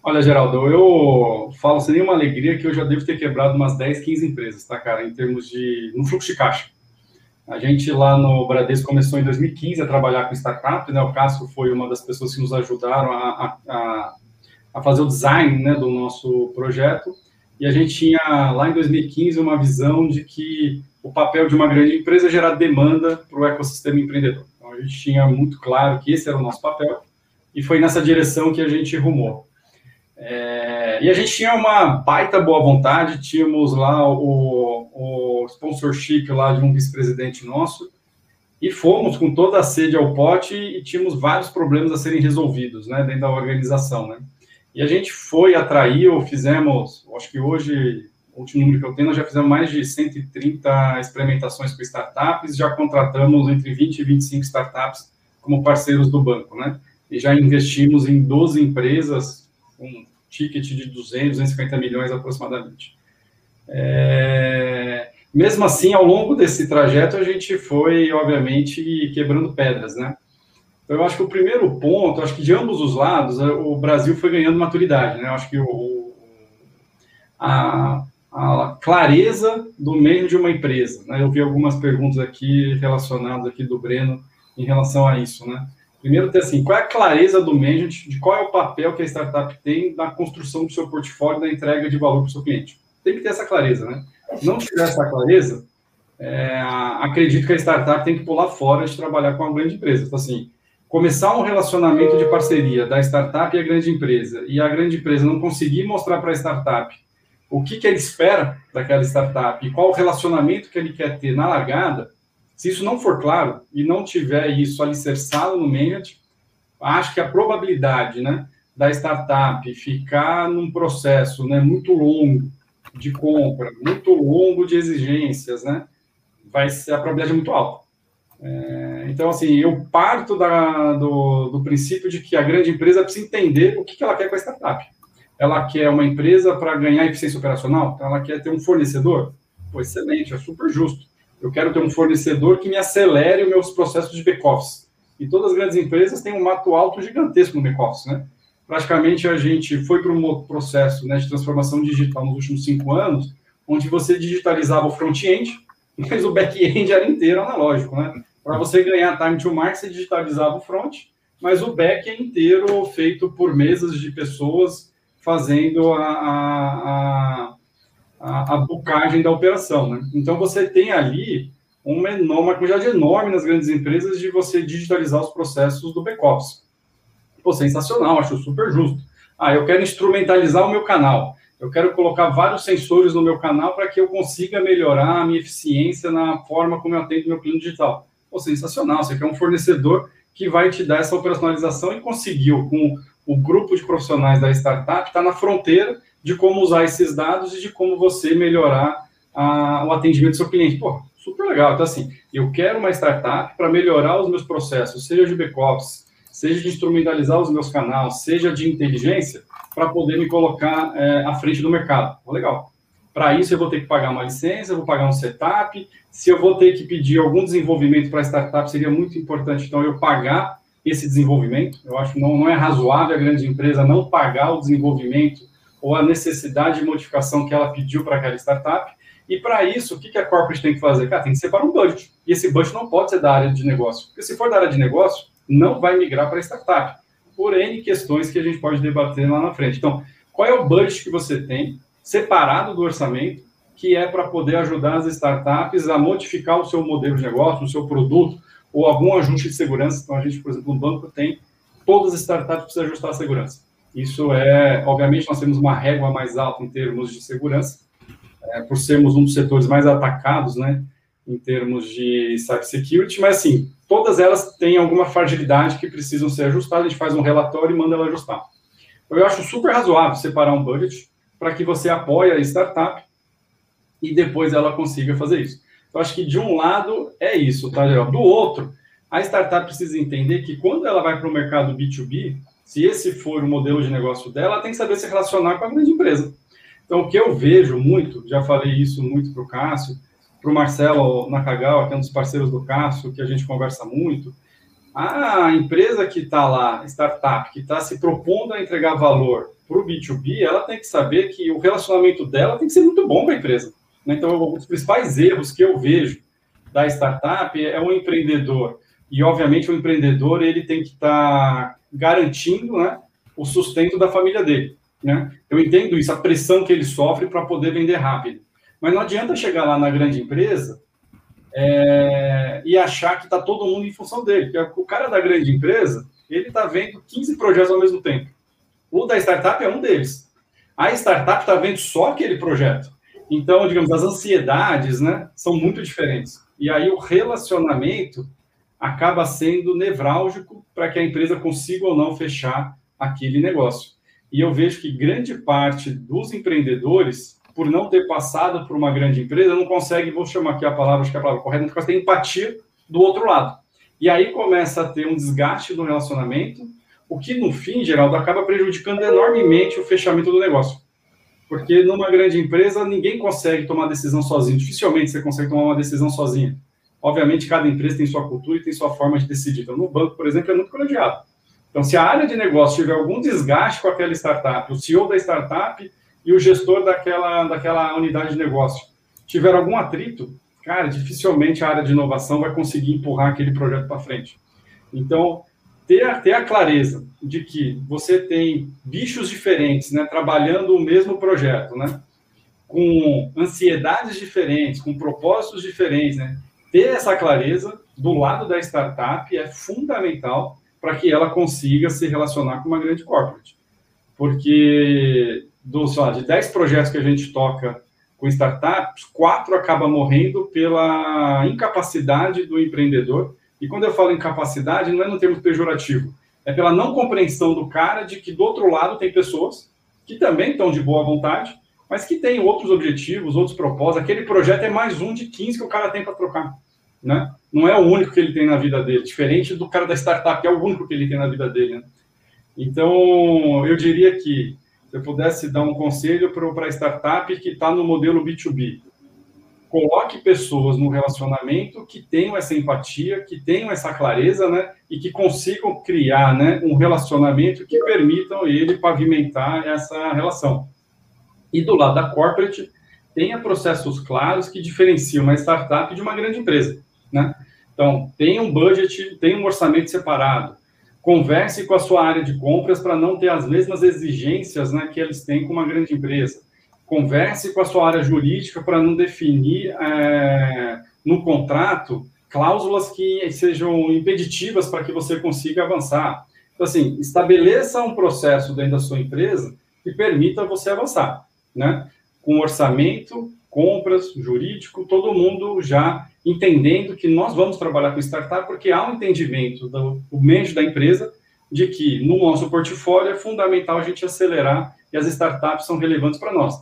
Olha, Geraldo, eu falo sem nenhuma alegria que eu já devo ter quebrado umas 10, 15 empresas, tá, cara, em termos de... no fluxo de caixa. A gente lá no Bradesco começou em 2015 a trabalhar com startup, né? O Cássio foi uma das pessoas que nos ajudaram a, a, a a fazer o design né, do nosso projeto. E a gente tinha, lá em 2015, uma visão de que o papel de uma grande empresa é gerar demanda para o ecossistema empreendedor. Então, a gente tinha muito claro que esse era o nosso papel, e foi nessa direção que a gente rumou. É, e a gente tinha uma baita boa vontade, tínhamos lá o, o sponsorship lá de um vice-presidente nosso, e fomos com toda a sede ao pote e tínhamos vários problemas a serem resolvidos né, dentro da organização. Né? E a gente foi, atraiu, fizemos, acho que hoje, o último número que eu tenho, nós já fizemos mais de 130 experimentações com startups, já contratamos entre 20 e 25 startups como parceiros do banco, né? E já investimos em 12 empresas com ticket de 200, 250 milhões aproximadamente. É... Mesmo assim, ao longo desse trajeto, a gente foi, obviamente, quebrando pedras, né? Então, eu acho que o primeiro ponto, acho que de ambos os lados, é, o Brasil foi ganhando maturidade, né? Eu acho que o, a, a clareza do meio de uma empresa, né? Eu vi algumas perguntas aqui relacionadas aqui do Breno em relação a isso, né? Primeiro, ter assim, qual é a clareza do management, de qual é o papel que a startup tem na construção do seu portfólio, na entrega de valor para o seu cliente. Tem que ter essa clareza, né? Se não tiver essa clareza, é, acredito que a startup tem que pular fora de trabalhar com uma grande empresa. Então, assim, começar um relacionamento de parceria da startup e a grande empresa, e a grande empresa não conseguir mostrar para a startup o que, que ele espera daquela startup e qual o relacionamento que ele quer ter na largada, se isso não for claro e não tiver isso alicerçado no management, acho que a probabilidade né, da startup ficar num processo né, muito longo de compra, muito longo de exigências, né, vai ser a probabilidade é muito alta. É, então, assim, eu parto da, do, do, princípio de que a grande empresa precisa entender o que, que ela quer com a startup. Ela quer uma empresa para ganhar eficiência operacional? Então, ela quer ter um fornecedor? Pô, excelente, é super justo. Eu quero ter um fornecedor que me acelere os meus processos de back-office. E todas as grandes empresas têm um mato alto gigantesco no back-office, né? Praticamente a gente foi para um processo né, de transformação digital nos últimos cinco anos, onde você digitalizava o front-end, mas o back-end era inteiro analógico, né? Para você ganhar time to market, você digitalizava o front, mas o back é inteiro feito por mesas de pessoas fazendo a, a, a, a bucagem da operação, né? Então, você tem ali uma, enorme, uma quantidade enorme nas grandes empresas de você digitalizar os processos do back-office. Pô, sensacional, acho super justo. Ah, eu quero instrumentalizar o meu canal eu quero colocar vários sensores no meu canal para que eu consiga melhorar a minha eficiência na forma como eu atendo meu cliente digital. Pô, sensacional, você quer um fornecedor que vai te dar essa operacionalização e conseguiu, com o grupo de profissionais da startup, está na fronteira de como usar esses dados e de como você melhorar a, o atendimento do seu cliente. Pô, super legal. Então, assim, eu quero uma startup para melhorar os meus processos, seja de back-office, seja de instrumentalizar os meus canais, seja de inteligência, para poder me colocar é, à frente do mercado. legal. Para isso, eu vou ter que pagar uma licença, eu vou pagar um setup. Se eu vou ter que pedir algum desenvolvimento para a startup, seria muito importante, então, eu pagar esse desenvolvimento. Eu acho que não, não é razoável a grande empresa não pagar o desenvolvimento ou a necessidade de modificação que ela pediu para aquela startup. E para isso, o que, a corporate tem que fazer? Cara, tem que separar um budget. E esse budget não pode ser da área de negócio. Porque se for da área de negócio, não vai migrar para a startup por N questões que a gente pode debater lá na frente. Então, qual é o budget que você tem, separado do orçamento, que é para poder ajudar as startups a modificar o seu modelo de negócio, o seu produto, ou algum ajuste de segurança. Então, a gente, por exemplo, no banco tem todas as startups precisam ajustar a segurança. Isso é, obviamente, nós temos uma régua mais alta em termos de segurança, é, por sermos um dos setores mais atacados, né, em termos de cybersecurity, mas, assim, todas elas têm alguma fragilidade que precisam ser ajustadas, a gente faz um relatório e manda ela ajustar. Eu acho super razoável separar um budget para que você apoie a startup e depois ela consiga fazer isso. Então, acho que de um lado é isso, tá, geral? Do outro, a startup precisa entender que quando ela vai para o mercado B2B, se esse for o modelo de negócio dela, ela tem que saber se relacionar com a grande empresa. Então, o que eu vejo muito, já falei isso muito para o Cássio, para o Marcelo Nakagawa, que é um dos parceiros do Cássio, que a gente conversa muito, a empresa que está lá, startup, que está se propondo a entregar valor para o B2B, ela tem que saber que o relacionamento dela tem que ser muito bom com a empresa. Né? Então, dos principais erros que eu vejo da startup é o empreendedor. E, obviamente, o empreendedor ele tem que estar tá garantindo né, o sustento da família dele. Né? Eu entendo isso, a pressão que ele sofre para poder vender rápido. Mas não adianta chegar lá na grande empresa é, e achar que está todo mundo em função dele. Porque o cara da grande empresa, ele está vendo 15 projetos ao mesmo tempo. O da startup é um deles. A startup está vendo só aquele projeto. Então, digamos, as ansiedades né, são muito diferentes. E aí o relacionamento acaba sendo nevrálgico para que a empresa consiga ou não fechar aquele negócio. E eu vejo que grande parte dos empreendedores por não ter passado por uma grande empresa, não consegue, vou chamar aqui a palavra, acho que é a palavra correta, não consegue ter empatia do outro lado. E aí começa a ter um desgaste no relacionamento, o que, no fim, Geraldo, acaba prejudicando enormemente o fechamento do negócio. Porque numa grande empresa, ninguém consegue tomar decisão sozinho. Dificilmente você consegue tomar uma decisão sozinha. Obviamente, cada empresa tem sua cultura e tem sua forma de decidir. Então, no banco, por exemplo, é muito colegiado. Então, se a área de negócio tiver algum desgaste com aquela startup, o CEO da startup e o gestor daquela, daquela unidade de negócio tiver algum atrito, cara, dificilmente a área de inovação vai conseguir empurrar aquele projeto para frente. Então, ter, a, ter a clareza de que você tem bichos diferentes, né, trabalhando o mesmo projeto, né, com ansiedades diferentes, com propósitos diferentes, né, ter essa clareza do lado da startup é fundamental para que ela consiga se relacionar com uma grande corporate. Porque dos, lá, de 10 projetos que a gente toca com startups, quatro acaba morrendo pela incapacidade do empreendedor. E quando eu falo incapacidade, não é no termo pejorativo, é pela não compreensão do cara de que do outro lado tem pessoas que também estão de boa vontade, mas que têm outros objetivos, outros propósitos. Aquele projeto é mais um de 15 que o cara tem para trocar. Né? Não é o único que ele tem na vida dele, diferente do cara da startup, que é o único que ele tem na vida dele. Né? Então, eu diria que eu pudesse dar um conselho para a startup que está no modelo B2B, coloque pessoas no relacionamento que tenham essa empatia, que tenham essa clareza, né, e que consigam criar, né, um relacionamento que permitam ele pavimentar essa relação. E do lado da corporate, tenha processos claros que diferenciam uma startup de uma grande empresa, né? Então, tenha um budget, tenha um orçamento separado, Converse com a sua área de compras para não ter as mesmas exigências né, que eles têm com uma grande empresa. Converse com a sua área jurídica para não definir é, no contrato cláusulas que sejam impeditivas para que você consiga avançar. Então, assim, estabeleça um processo dentro da sua empresa que permita você avançar, né? Com orçamento, compras, jurídico, todo mundo já entendendo que nós vamos trabalhar com startup porque há um entendimento do, do da empresa de que no nosso portfólio é fundamental a gente acelerar e as startups são relevantes para nós.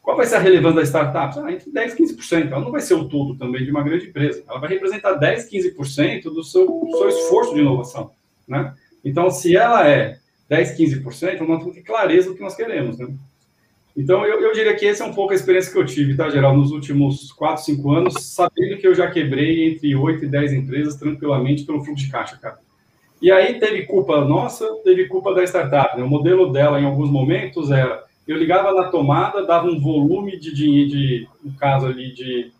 Qual vai ser a relevância das startups? Ah, entre 10% e 15%. Ela não vai ser o tudo também de uma grande empresa. Ela vai representar 10%, 15% do seu, seu esforço de inovação. Né? Então, se ela é 10%, 15%, nós temos que ter clareza do que nós queremos. Né? Então, eu, eu, diria que essa é um pouco a experiência que eu tive, tá, geral, nos últimos 4, 5 anos, sabendo que eu já quebrei entre 8 e 10 empresas tranquilamente pelo fluxo de caixa, cara. E aí teve culpa nossa, teve culpa da startup. Né? O modelo dela, em alguns momentos, era eu ligava na tomada, dava um volume de dinheiro, de, no caso ali, de,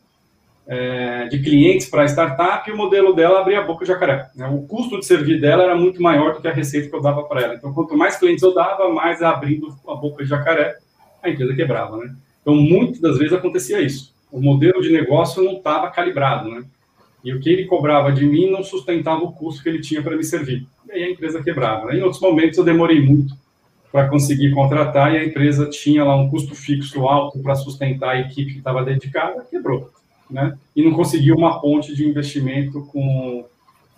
é, de clientes para a startup, e o modelo dela abria a boca de jacaré. Né? O custo de servir dela era muito maior do que a receita que eu dava para ela. Então, quanto mais clientes eu dava, mais abrindo a boca de jacaré a empresa quebrava, né? Então, muitas das vezes acontecia isso. O modelo de negócio não estava calibrado, né? E o que ele cobrava de mim não sustentava o custo que ele tinha para me servir. E aí a empresa quebrava. Em outros momentos eu demorei muito para conseguir contratar e a empresa tinha lá um custo fixo alto para sustentar a equipe que estava dedicada, quebrou, né? E não conseguiu uma ponte de investimento com o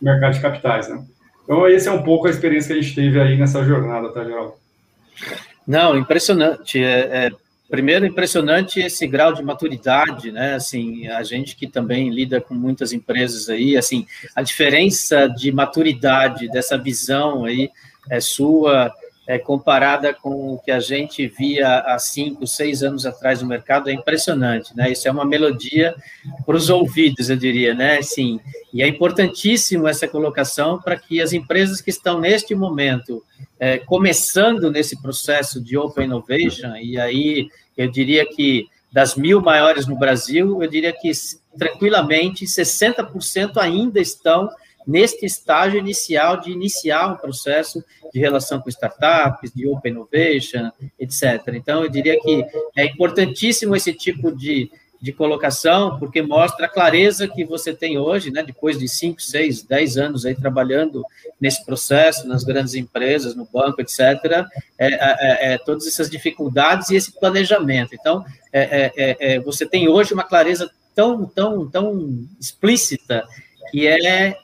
mercado de capitais, né? Então, esse é um pouco a experiência que a gente teve aí nessa jornada, tá, Geraldo? Não, impressionante. É, é, primeiro, impressionante esse grau de maturidade, né? Assim, a gente que também lida com muitas empresas aí, assim, a diferença de maturidade dessa visão aí é sua, é, comparada com o que a gente via há cinco, seis anos atrás no mercado, é impressionante, né? Isso é uma melodia para os ouvidos, eu diria, né? Sim, e é importantíssimo essa colocação para que as empresas que estão neste momento é, começando nesse processo de Open Innovation, e aí eu diria que das mil maiores no Brasil, eu diria que tranquilamente 60% ainda estão neste estágio inicial de iniciar um processo de relação com startups, de open innovation, etc. Então, eu diria que é importantíssimo esse tipo de, de colocação, porque mostra a clareza que você tem hoje, né, depois de 5, 6, 10 anos aí trabalhando nesse processo, nas grandes empresas, no banco, etc., é, é, é, é, todas essas dificuldades e esse planejamento. Então, é, é, você tem hoje uma clareza tão, tão, tão explícita que é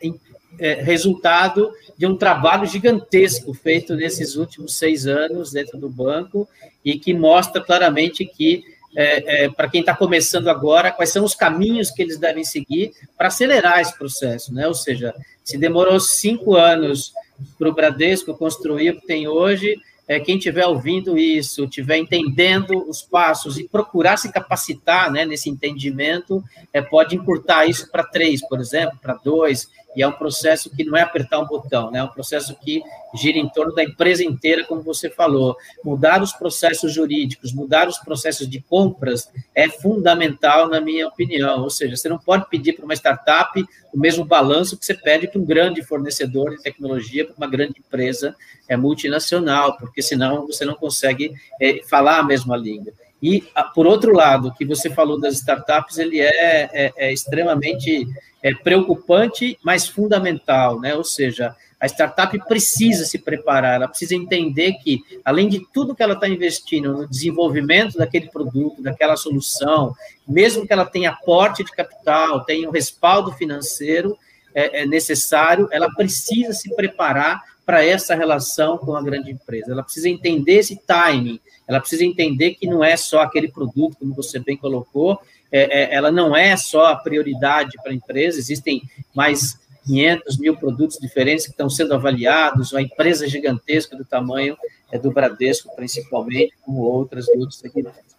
é, resultado de um trabalho gigantesco feito nesses últimos seis anos dentro do banco e que mostra claramente que, é, é, para quem está começando agora, quais são os caminhos que eles devem seguir para acelerar esse processo, né? Ou seja, se demorou cinco anos para o Bradesco construir o que tem hoje, é, quem estiver ouvindo isso, estiver entendendo os passos e procurar se capacitar né, nesse entendimento, é, pode encurtar isso para três, por exemplo, para dois, e é um processo que não é apertar um botão, né? é um processo que gira em torno da empresa inteira, como você falou. Mudar os processos jurídicos, mudar os processos de compras é fundamental, na minha opinião. Ou seja, você não pode pedir para uma startup o mesmo balanço que você pede para um grande fornecedor de tecnologia, para uma grande empresa é, multinacional, porque senão você não consegue é, falar a mesma língua. E, por outro lado, que você falou das startups, ele é, é, é extremamente é, preocupante, mas fundamental, né? Ou seja, a startup precisa se preparar, ela precisa entender que, além de tudo que ela está investindo no desenvolvimento daquele produto, daquela solução, mesmo que ela tenha aporte de capital, tenha um respaldo financeiro é, é necessário, ela precisa se preparar para essa relação com a grande empresa. Ela precisa entender esse timing, ela precisa entender que não é só aquele produto, como você bem colocou, é, é, ela não é só a prioridade para a empresa, existem mais 500 mil produtos diferentes que estão sendo avaliados, uma empresa gigantesca do tamanho é, do Bradesco, principalmente, como outras de outros segmentos.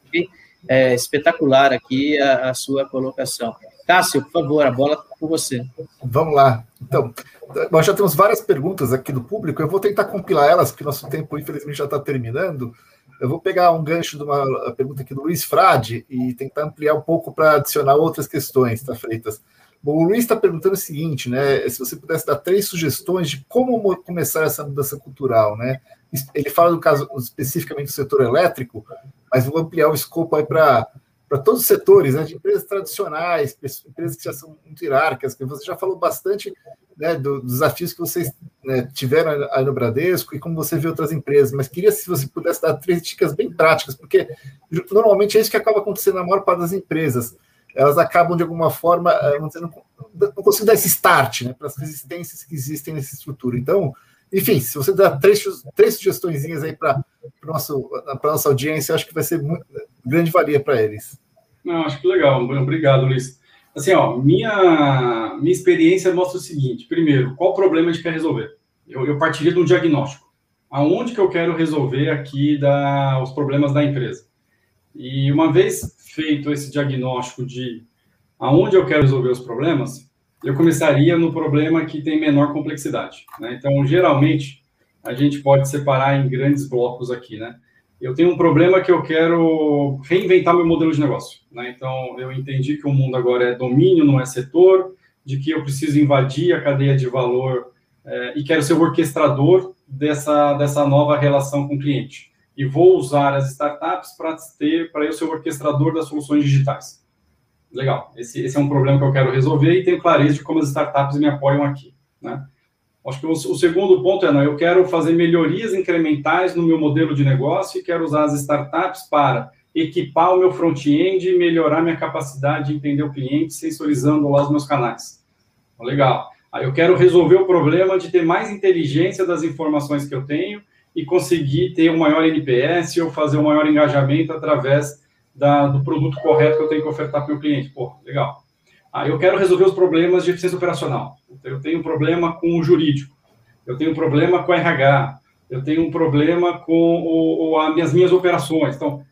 É espetacular aqui a, a sua colocação. Cássio, por favor, a bola com você. Vamos lá. Então, nós já temos várias perguntas aqui do público, eu vou tentar compilar elas, porque nosso tempo, infelizmente, já está terminando. Eu vou pegar um gancho de uma pergunta aqui do Luiz Frade e tentar ampliar um pouco para adicionar outras questões, tá, Freitas? Bom, o Luiz está perguntando o seguinte, né? Se você pudesse dar três sugestões de como começar essa mudança cultural, né? Ele fala do caso especificamente do setor elétrico, mas vou ampliar o escopo aí para para todos os setores, né, de empresas tradicionais, empresas que já são muito hierárquicas, que você já falou bastante né, do, dos desafios que vocês né, tiveram aí no Bradesco e como você vê outras empresas, mas queria se você pudesse dar três dicas bem práticas, porque normalmente é isso que acaba acontecendo na maior parte das empresas. Elas acabam, de alguma forma, eh, não, não, não dar esse start né, para as resistências que existem nessa estrutura. Então, enfim, se você dá três, três sugestões aí para a nossa audiência, acho que vai ser muito, grande valia para eles. Não, acho que legal. Obrigado, Luiz. Assim, ó, minha, minha experiência mostra o seguinte: primeiro, qual problema a gente quer resolver? Eu, eu partiria de um diagnóstico. Aonde que eu quero resolver aqui da, os problemas da empresa? E uma vez feito esse diagnóstico de aonde eu quero resolver os problemas, eu começaria no problema que tem menor complexidade. Né? Então, geralmente, a gente pode separar em grandes blocos aqui, né? Eu tenho um problema que eu quero reinventar meu modelo de negócio, né? Então, eu entendi que o mundo agora é domínio, não é setor, de que eu preciso invadir a cadeia de valor é, e quero ser o orquestrador dessa, dessa nova relação com o cliente. e vou usar as startups para ter para eu ser o orquestrador das soluções digitais. Legal, esse, esse é um problema que eu quero resolver e tenho clareza de como as startups me apoiam aqui. Né? Acho que o, o, segundo ponto é, não, eu quero fazer melhorias incrementais no meu modelo de negócio e quero usar as startups para equipar o meu front-end e melhorar minha capacidade de entender o cliente, sensorizando lá os meus canais. Legal. Aí eu quero resolver o problema de ter mais inteligência das informações que eu tenho e conseguir ter um maior NPS ou fazer um maior engajamento através da, do produto correto que eu tenho que ofertar para o meu cliente. Pô, legal. Aí eu quero resolver os problemas de eficiência operacional. Eu tenho um problema com o jurídico, eu tenho um problema com a RH, eu tenho um problema com o, o, as minhas operações. Então,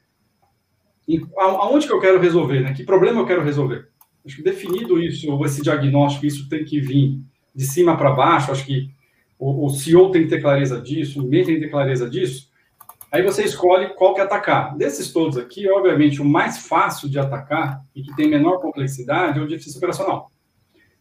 aonde que eu quero resolver? Né? Que problema eu quero resolver? Acho que definido isso, esse diagnóstico, isso tem que vir de cima para baixo. Acho que o, o CEO tem que ter clareza disso, o MEI tem que ter clareza disso. Aí você escolhe qual que atacar. Desses todos aqui, obviamente, o mais fácil de atacar e que tem menor complexidade é o de eficiência operacional.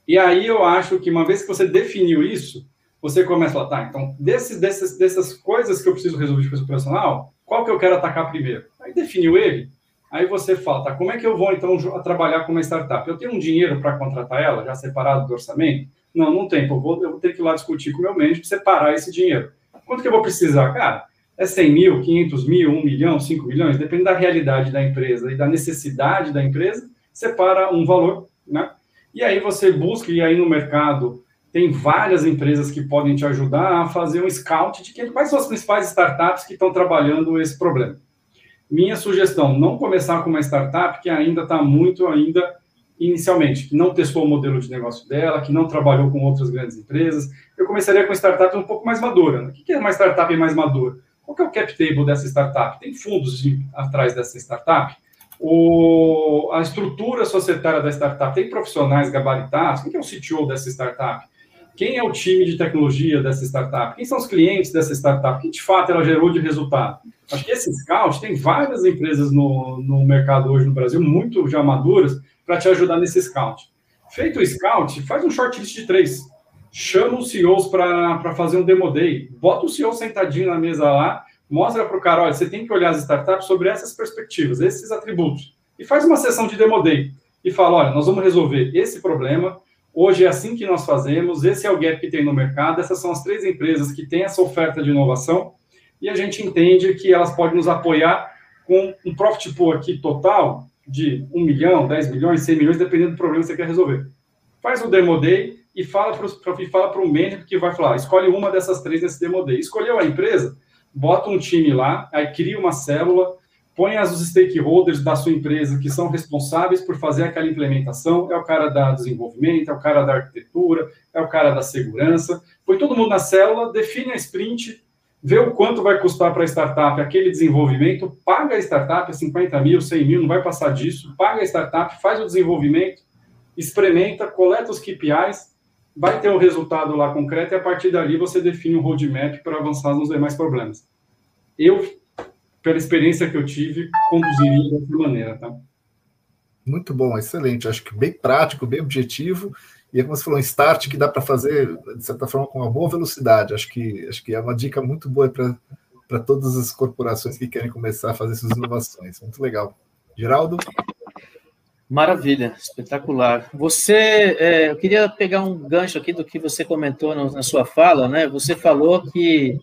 E aí eu acho que uma vez que você definiu isso, você começa a falar, tá, então, desses, desses, dessas coisas que eu preciso resolver de eficiência operacional, qual que eu quero atacar primeiro? Aí definiu ele, Aí você fala, tá, como é que eu vou então trabalhar com uma startup? Eu tenho um dinheiro para contratar ela, já separado do orçamento? Não, não tem. Eu vou, eu vou ter que ir lá discutir com o meu manager para separar esse dinheiro. Quanto que eu vou precisar? Cara, é 100 mil, 500 mil, 1 milhão, 5 milhões? Depende da realidade da empresa e da necessidade da empresa, separa um valor, né? E aí você busca, e aí no mercado tem várias empresas que podem te ajudar a fazer um scout de quais são as principais startups que estão trabalhando esse problema. Minha sugestão, não começar com uma startup que ainda está muito ainda inicialmente, que não testou o modelo de negócio dela, que não trabalhou com outras grandes empresas. Eu começaria com startup um pouco mais madura. O que é uma startup mais madura? Qual é o cap table dessa startup? Tem fundos de, atrás dessa startup? O, a estrutura societária da startup tem profissionais gabaritados? Quem é o CTO dessa startup? Quem é o time de tecnologia dessa startup? Quem são os clientes dessa startup? Que de fato ela gerou de resultado? Acho que esse scout tem várias empresas no, no mercado hoje no Brasil, muito já maduras, para te ajudar nesse scout. Feito o scout, faz um shortlist de três. Chama os CEOs para fazer um demo day. Bota o CEO sentadinho na mesa lá, mostra para o cara: olha, você tem que olhar as startups sobre essas perspectivas, esses atributos. E faz uma sessão de demo day. E fala: olha, nós vamos resolver esse problema Hoje é assim que nós fazemos, esse é o gap que tem no mercado, essas são as três empresas que têm essa oferta de inovação, e a gente entende que elas podem nos apoiar com um profit pool aqui total de 1 milhão, 10 milhões, 100 milhões, dependendo do problema que você quer resolver. Faz o Demo Day e fala para o manager que vai falar, escolhe uma dessas três nesse Demo Day. Escolheu a empresa, bota um time lá, aí cria uma célula, põe as os stakeholders da sua empresa que são responsáveis por fazer aquela implementação, é o cara da desenvolvimento, é o cara da arquitetura, é o cara da segurança, põe todo mundo na célula, define a sprint, vê o quanto vai custar para a startup aquele desenvolvimento, paga a startup 50 mil, 100 mil, não vai passar disso, paga a startup, faz o desenvolvimento, experimenta, coleta os KPIs, vai ter um resultado lá concreto e a partir dali você define um roadmap para avançar nos demais problemas. Eu pela experiência que eu tive, conduziria dessa maneira, tá? Muito bom, excelente. Acho que bem prático, bem objetivo. E é como você falou, um start que dá para fazer, de certa forma, com uma boa velocidade. Acho que, acho que é uma dica muito boa para todas as corporações que querem começar a fazer suas inovações. Muito legal. Geraldo? Maravilha, espetacular. Você, é, eu queria pegar um gancho aqui do que você comentou na sua fala, né? Você falou que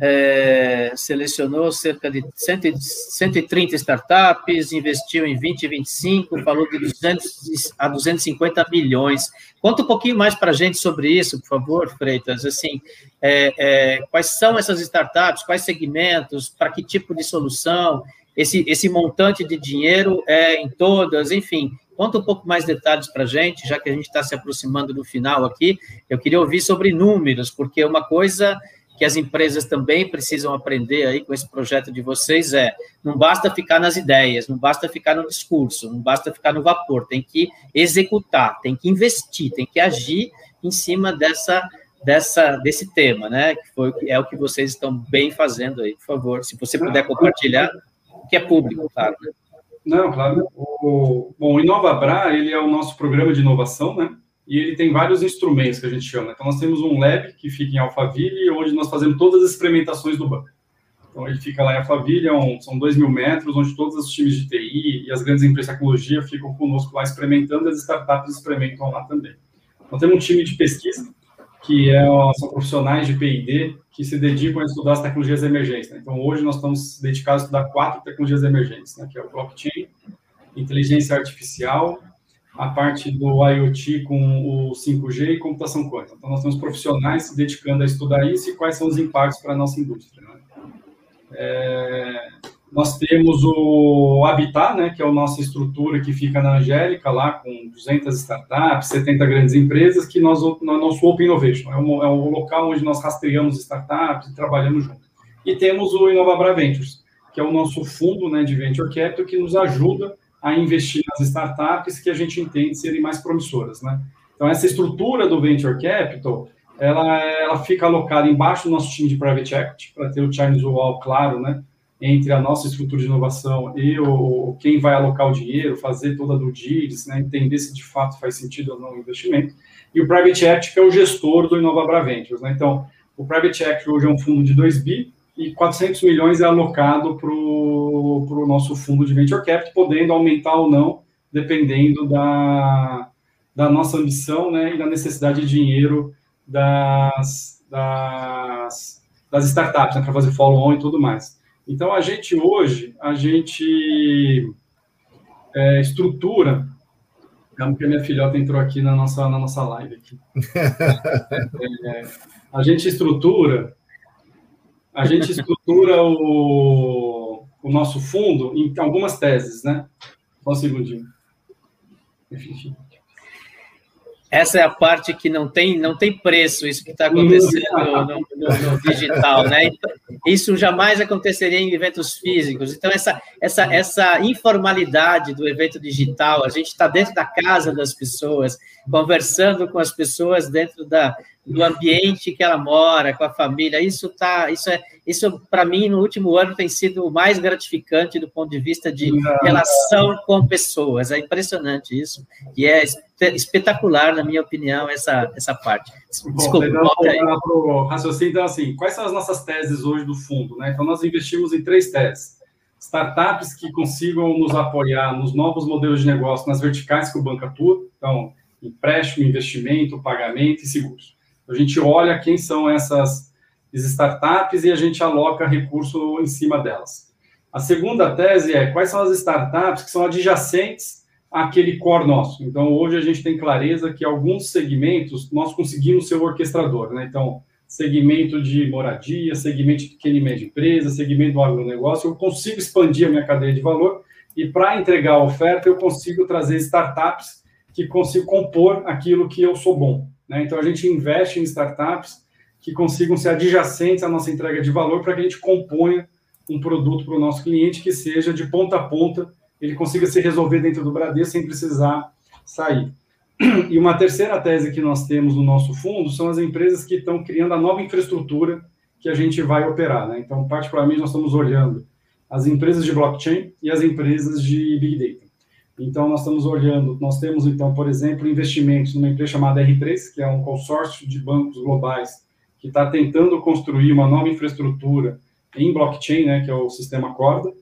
é, selecionou cerca de 130 startups, investiu em 20 e 25, falou de 200 a 250 milhões. Conta um pouquinho mais para a gente sobre isso, por favor, Freitas. Assim, é, é, quais são essas startups, quais segmentos, para que tipo de solução, esse, esse montante de dinheiro é em todas, enfim. Conta um pouco mais detalhes para a gente, já que a gente está se aproximando do final aqui. Eu queria ouvir sobre números, porque uma coisa que as empresas também precisam aprender aí com esse projeto de vocês é: não basta ficar nas ideias, não basta ficar no discurso, não basta ficar no vapor, tem que executar, tem que investir, tem que agir em cima dessa dessa desse tema, né? Que foi é o que vocês estão bem fazendo aí, por favor, se você puder compartilhar, que é público, claro. Não, claro. O, bom, o InovaBra, ele é o nosso programa de inovação, né? e ele tem vários instrumentos que a gente chama. Então, nós temos um lab que fica em Alphaville, onde nós fazemos todas as experimentações do banco. Então, ele fica lá em Alphaville, é são 2 mil metros, onde todos os times de TI e as grandes empresas de tecnologia ficam conosco lá experimentando, as startups experimentam lá também. Então, temos um time de pesquisa, que é, são profissionais de P&D que se dedicam a estudar as tecnologias emergentes. Né? Então, hoje nós estamos dedicados a estudar quatro tecnologias emergentes, né? que é o blockchain, inteligência artificial, a parte do IoT com o 5G e computação quântica. Então, nós temos profissionais se dedicando a estudar isso e quais são os impactos para a nossa indústria. Né? É, nós temos o Habitat, né, que é a nossa estrutura que fica na Angélica, lá com 200 startups, 70 grandes empresas, que nós, nosso Open Innovation, é um, é um local onde nós rastreamos startups e trabalhamos junto. E temos o Inovabra Ventures, que é o nosso fundo né, de Venture Capital, que nos ajuda a investir nas startups que a gente entende serem mais promissoras. Né? Então, essa estrutura do Venture Capital, ela, ela fica alocada embaixo do nosso time de Private Equity, para ter o Chinese Wall claro, né? Entre a nossa estrutura de inovação e o, quem vai alocar o dinheiro, fazer toda a diligence, né, entender se de fato faz sentido ou não o investimento, e o Private Equity, que é o gestor do Inovabra Ventures. Né? Então, o Private Equity hoje é um fundo de 2 bi, e 400 milhões é alocado para o nosso fundo de Venture Capital, podendo aumentar ou não, dependendo da, da nossa ambição né, e da necessidade de dinheiro das, das, das startups, né, para fazer follow-on e tudo mais. Então, a gente hoje, a gente é, estrutura. Calma que a minha filhota entrou aqui na nossa, na nossa live. Aqui. É, a gente estrutura, a gente estrutura o, o nosso fundo em algumas teses, né? Só um segundinho. Enfim. Essa é a parte que não tem, não tem preço, isso que está acontecendo no, no, no, digital, né? Isso jamais aconteceria em eventos físicos. Então, essa, essa, essa informalidade do evento digital, a gente está dentro da casa das pessoas, conversando com as pessoas dentro da, do ambiente que ela mora, com a família. Isso tá, isso é, isso para mim no último ano tem sido o mais gratificante do ponto de vista de relação com pessoas. É impressionante isso e é espetacular na minha opinião essa essa parte. Desculpa, Bom, raciocínio então assim, quais são as nossas teses hoje do fundo, né? Então nós investimos em três teses. Startups que consigam nos apoiar nos novos modelos de negócio, nas verticais que o banco atua, então empréstimo, investimento, pagamento e seguros. A gente olha quem são essas startups e a gente aloca recurso em cima delas. A segunda tese é quais são as startups que são adjacentes àquele core nosso. Então, hoje a gente tem clareza que alguns segmentos nós conseguimos ser o orquestrador, né? Então, segmento de moradia, segmento de pequena e média empresa, segmento do agronegócio, eu consigo expandir a minha cadeia de valor e para entregar a oferta eu consigo trazer startups que consigam compor aquilo que eu sou bom. Né? Então, a gente investe em startups que consigam ser adjacentes à nossa entrega de valor para que a gente componha um produto para o nosso cliente que seja de ponta a ponta, ele consiga se resolver dentro do Bradesco sem precisar sair. E uma terceira tese que nós temos no nosso fundo são as empresas que estão criando a nova infraestrutura que a gente vai operar. Né? Então, particularmente, nós estamos olhando as empresas de blockchain e as empresas de big data. Então, nós estamos olhando, nós temos, então, por exemplo, investimentos numa empresa chamada R3, que é um consórcio de bancos globais que está tentando construir uma nova infraestrutura em blockchain, né, que é o sistema Corda.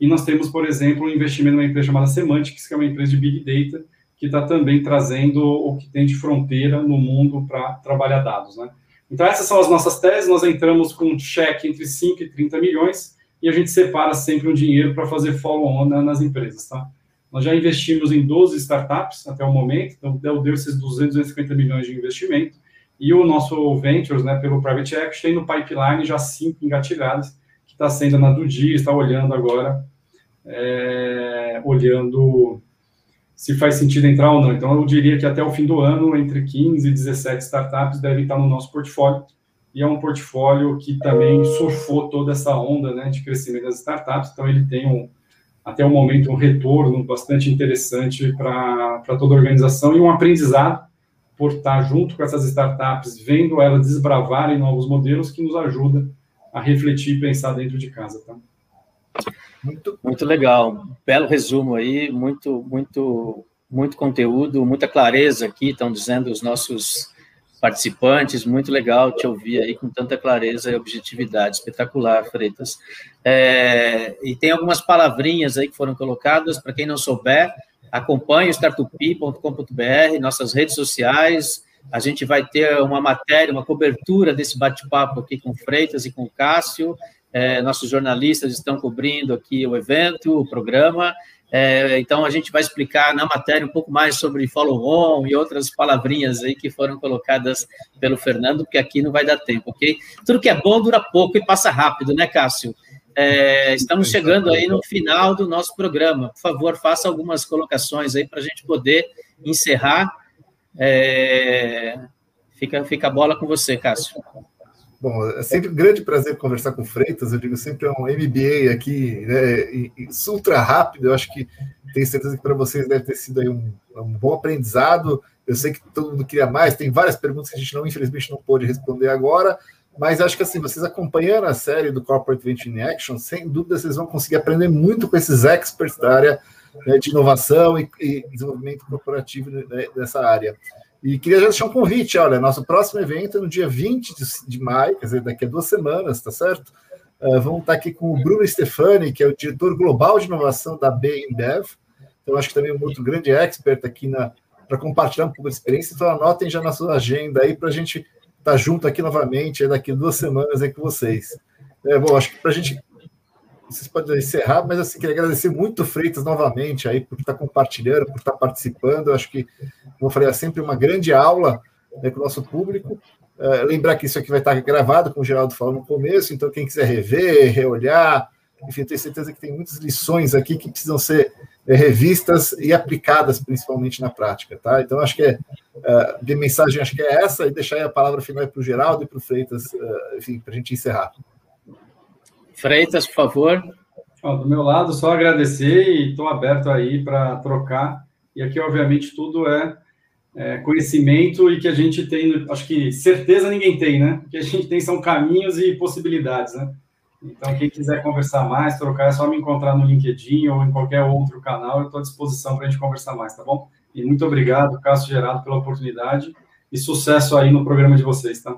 E nós temos, por exemplo, um investimento numa empresa chamada Semantics, que é uma empresa de Big Data, que está também trazendo o que tem de fronteira no mundo para trabalhar dados. Né? Então, essas são as nossas teses. Nós entramos com um cheque entre 5 e 30 milhões e a gente separa sempre um dinheiro para fazer follow-on nas empresas. Tá? Nós já investimos em 12 startups até o momento, então deu, esses 200, 250 milhões de investimento. E o nosso Ventures, né, pelo Private Equity, tem no pipeline já cinco engatilhadas, que está sendo na do dia, está olhando agora, é, olhando se faz sentido entrar ou não. Então, eu diria que até o fim do ano, entre 15 e 17 startups devem estar no nosso portfólio. E é um portfólio que também surfou toda essa onda né, de crescimento das startups. Então, ele tem um, até o momento, um retorno bastante interessante para toda a organização e um aprendizado por estar junto com essas startups, vendo elas desbravarem novos modelos que nos ajuda a refletir e pensar dentro de casa. Tá? Muito, muito legal, belo resumo aí, muito, muito, muito conteúdo, muita clareza aqui, estão dizendo os nossos participantes, muito legal te ouvir aí com tanta clareza e objetividade, espetacular, Freitas. É, e tem algumas palavrinhas aí que foram colocadas, para quem não souber, acompanhe o startupi.com.br, nossas redes sociais, a gente vai ter uma matéria, uma cobertura desse bate-papo aqui com Freitas e com Cássio, é, nossos jornalistas estão cobrindo aqui o evento, o programa, é, então, a gente vai explicar na matéria um pouco mais sobre follow-on e outras palavrinhas aí que foram colocadas pelo Fernando, porque aqui não vai dar tempo, ok? Tudo que é bom dura pouco e passa rápido, né, Cássio? É, estamos chegando aí no final do nosso programa. Por favor, faça algumas colocações aí para a gente poder encerrar. É, fica, fica a bola com você, Cássio. Bom, é sempre um grande prazer conversar com Freitas. Eu digo sempre é um MBA aqui, né, ultra rápido. Eu acho que tenho certeza que para vocês deve ter sido aí um, um, bom aprendizado. Eu sei que todo mundo queria mais. Tem várias perguntas que a gente não, infelizmente, não pôde responder agora. Mas acho que assim, vocês acompanhando a série do Corporate Venture in Action, sem dúvida vocês vão conseguir aprender muito com esses experts da área né, de inovação e, e desenvolvimento corporativo né, dessa área. E queria já deixar um convite, olha, nosso próximo evento é no dia 20 de, maio, quer dizer, daqui a duas semanas, tá certo? Uh, vamos estar aqui com o Bruno Stefani, que é o diretor global de inovação da BIMBev. Então, acho que também é um outro grande expert aqui para compartilhar um pouco de experiência. Então, anotem já na sua agenda aí para a gente estar tá junto aqui novamente daqui a duas semanas aí com vocês. É, bom, acho que para a gente vocês podem encerrar, mas assim, queria agradecer muito Freitas novamente aí por estar compartilhando, por estar participando. Eu acho que, como eu falei, é sempre uma grande aula né, com o nosso público. É, lembrar que isso aqui vai estar gravado, como o Geraldo falou no começo, então quem quiser rever, reolhar, enfim, tenho certeza que tem muitas lições aqui que precisam ser é, revistas e aplicadas principalmente na prática, tá? Então acho que é, é de mensagem acho que é essa e deixar a palavra final para o Geraldo e para o Freitas, é, enfim, para a gente encerrar. Freitas, por favor. do meu lado, só agradecer e estou aberto aí para trocar. E aqui, obviamente, tudo é, é, conhecimento e que a gente tem, acho que certeza ninguém tem, né? O que a gente tem são caminhos e possibilidades, né? Então, quem quiser conversar mais, trocar, é só me encontrar no LinkedIn ou em qualquer outro canal, eu estou à disposição para a gente conversar mais, tá bom? E muito obrigado, Cássio Gerado, pela oportunidade e sucesso aí no programa de vocês, tá?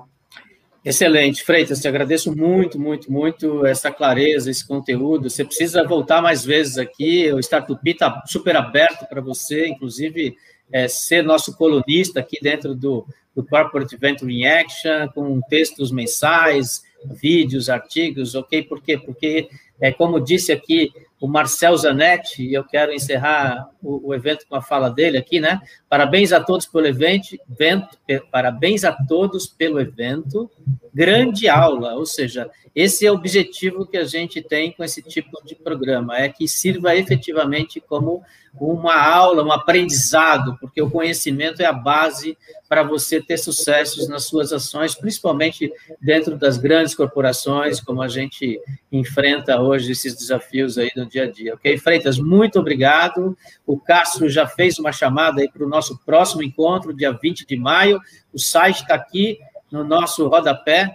Excelente, Freitas, te agradeço muito, muito, muito essa clareza, esse conteúdo. Você precisa voltar mais vezes aqui. O Startup está super aberto para você, inclusive é, ser nosso colunista aqui dentro do, do Corporate Venture in Action, com textos mensais, vídeos, artigos, ok? Por quê? Porque, é, como disse aqui o Marcel Zanetti, e eu quero encerrar o, o, evento com a fala dele aqui, né? Parabéns a todos pelo evento, evento, parabéns a todos pelo evento, grande aula, ou seja, esse é o objetivo que a gente tem com esse tipo de programa, é que sirva efetivamente como uma aula, um aprendizado, porque o conhecimento é a base para você ter sucessos nas suas ações, principalmente dentro das grandes corporações, como a gente enfrenta hoje esses desafios aí no dia a dia. Ok, Freitas, muito obrigado. O Castro já fez uma chamada aí para o nosso próximo encontro, dia 20 de maio. O site está aqui no nosso rodapé,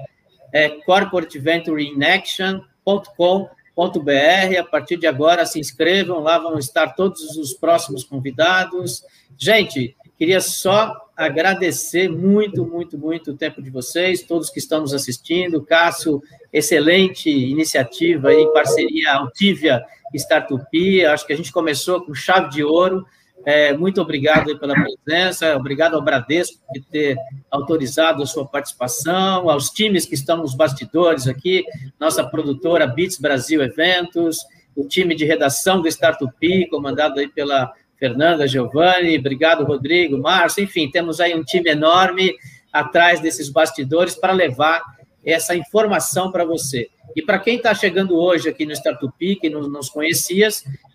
é corporateventureinAction.com.br a partir de agora, se inscrevam, lá vão estar todos os próximos convidados. Gente, queria só agradecer muito, muito, muito o tempo de vocês, todos que estão nos assistindo. Cássio, excelente iniciativa em parceria Altivia Startup. Acho que a gente começou com chave de ouro. É, muito obrigado pela presença, obrigado ao Bradesco por ter autorizado a sua participação, aos times que estão nos bastidores aqui, nossa produtora Bits Brasil Eventos, o time de redação do Startup, comandado aí pela Fernanda Giovanni, obrigado Rodrigo, Márcio, enfim, temos aí um time enorme atrás desses bastidores para levar essa informação para você. E para quem está chegando hoje aqui no Startup, que não nos conhecia,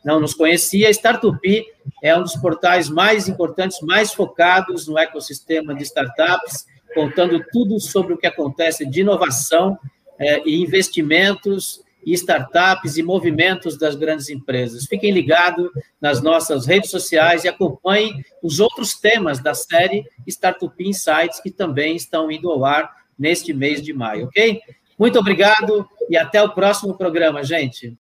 não nos conhecia, Startup é um dos portais mais importantes, mais focados no ecossistema de startups, contando tudo sobre o que acontece de inovação é, e investimentos e startups e movimentos das grandes empresas. Fiquem ligados nas nossas redes sociais e acompanhem os outros temas da série Startup Insights que também estão indo ao ar neste mês de maio, ok? Muito obrigado e até o próximo programa, gente.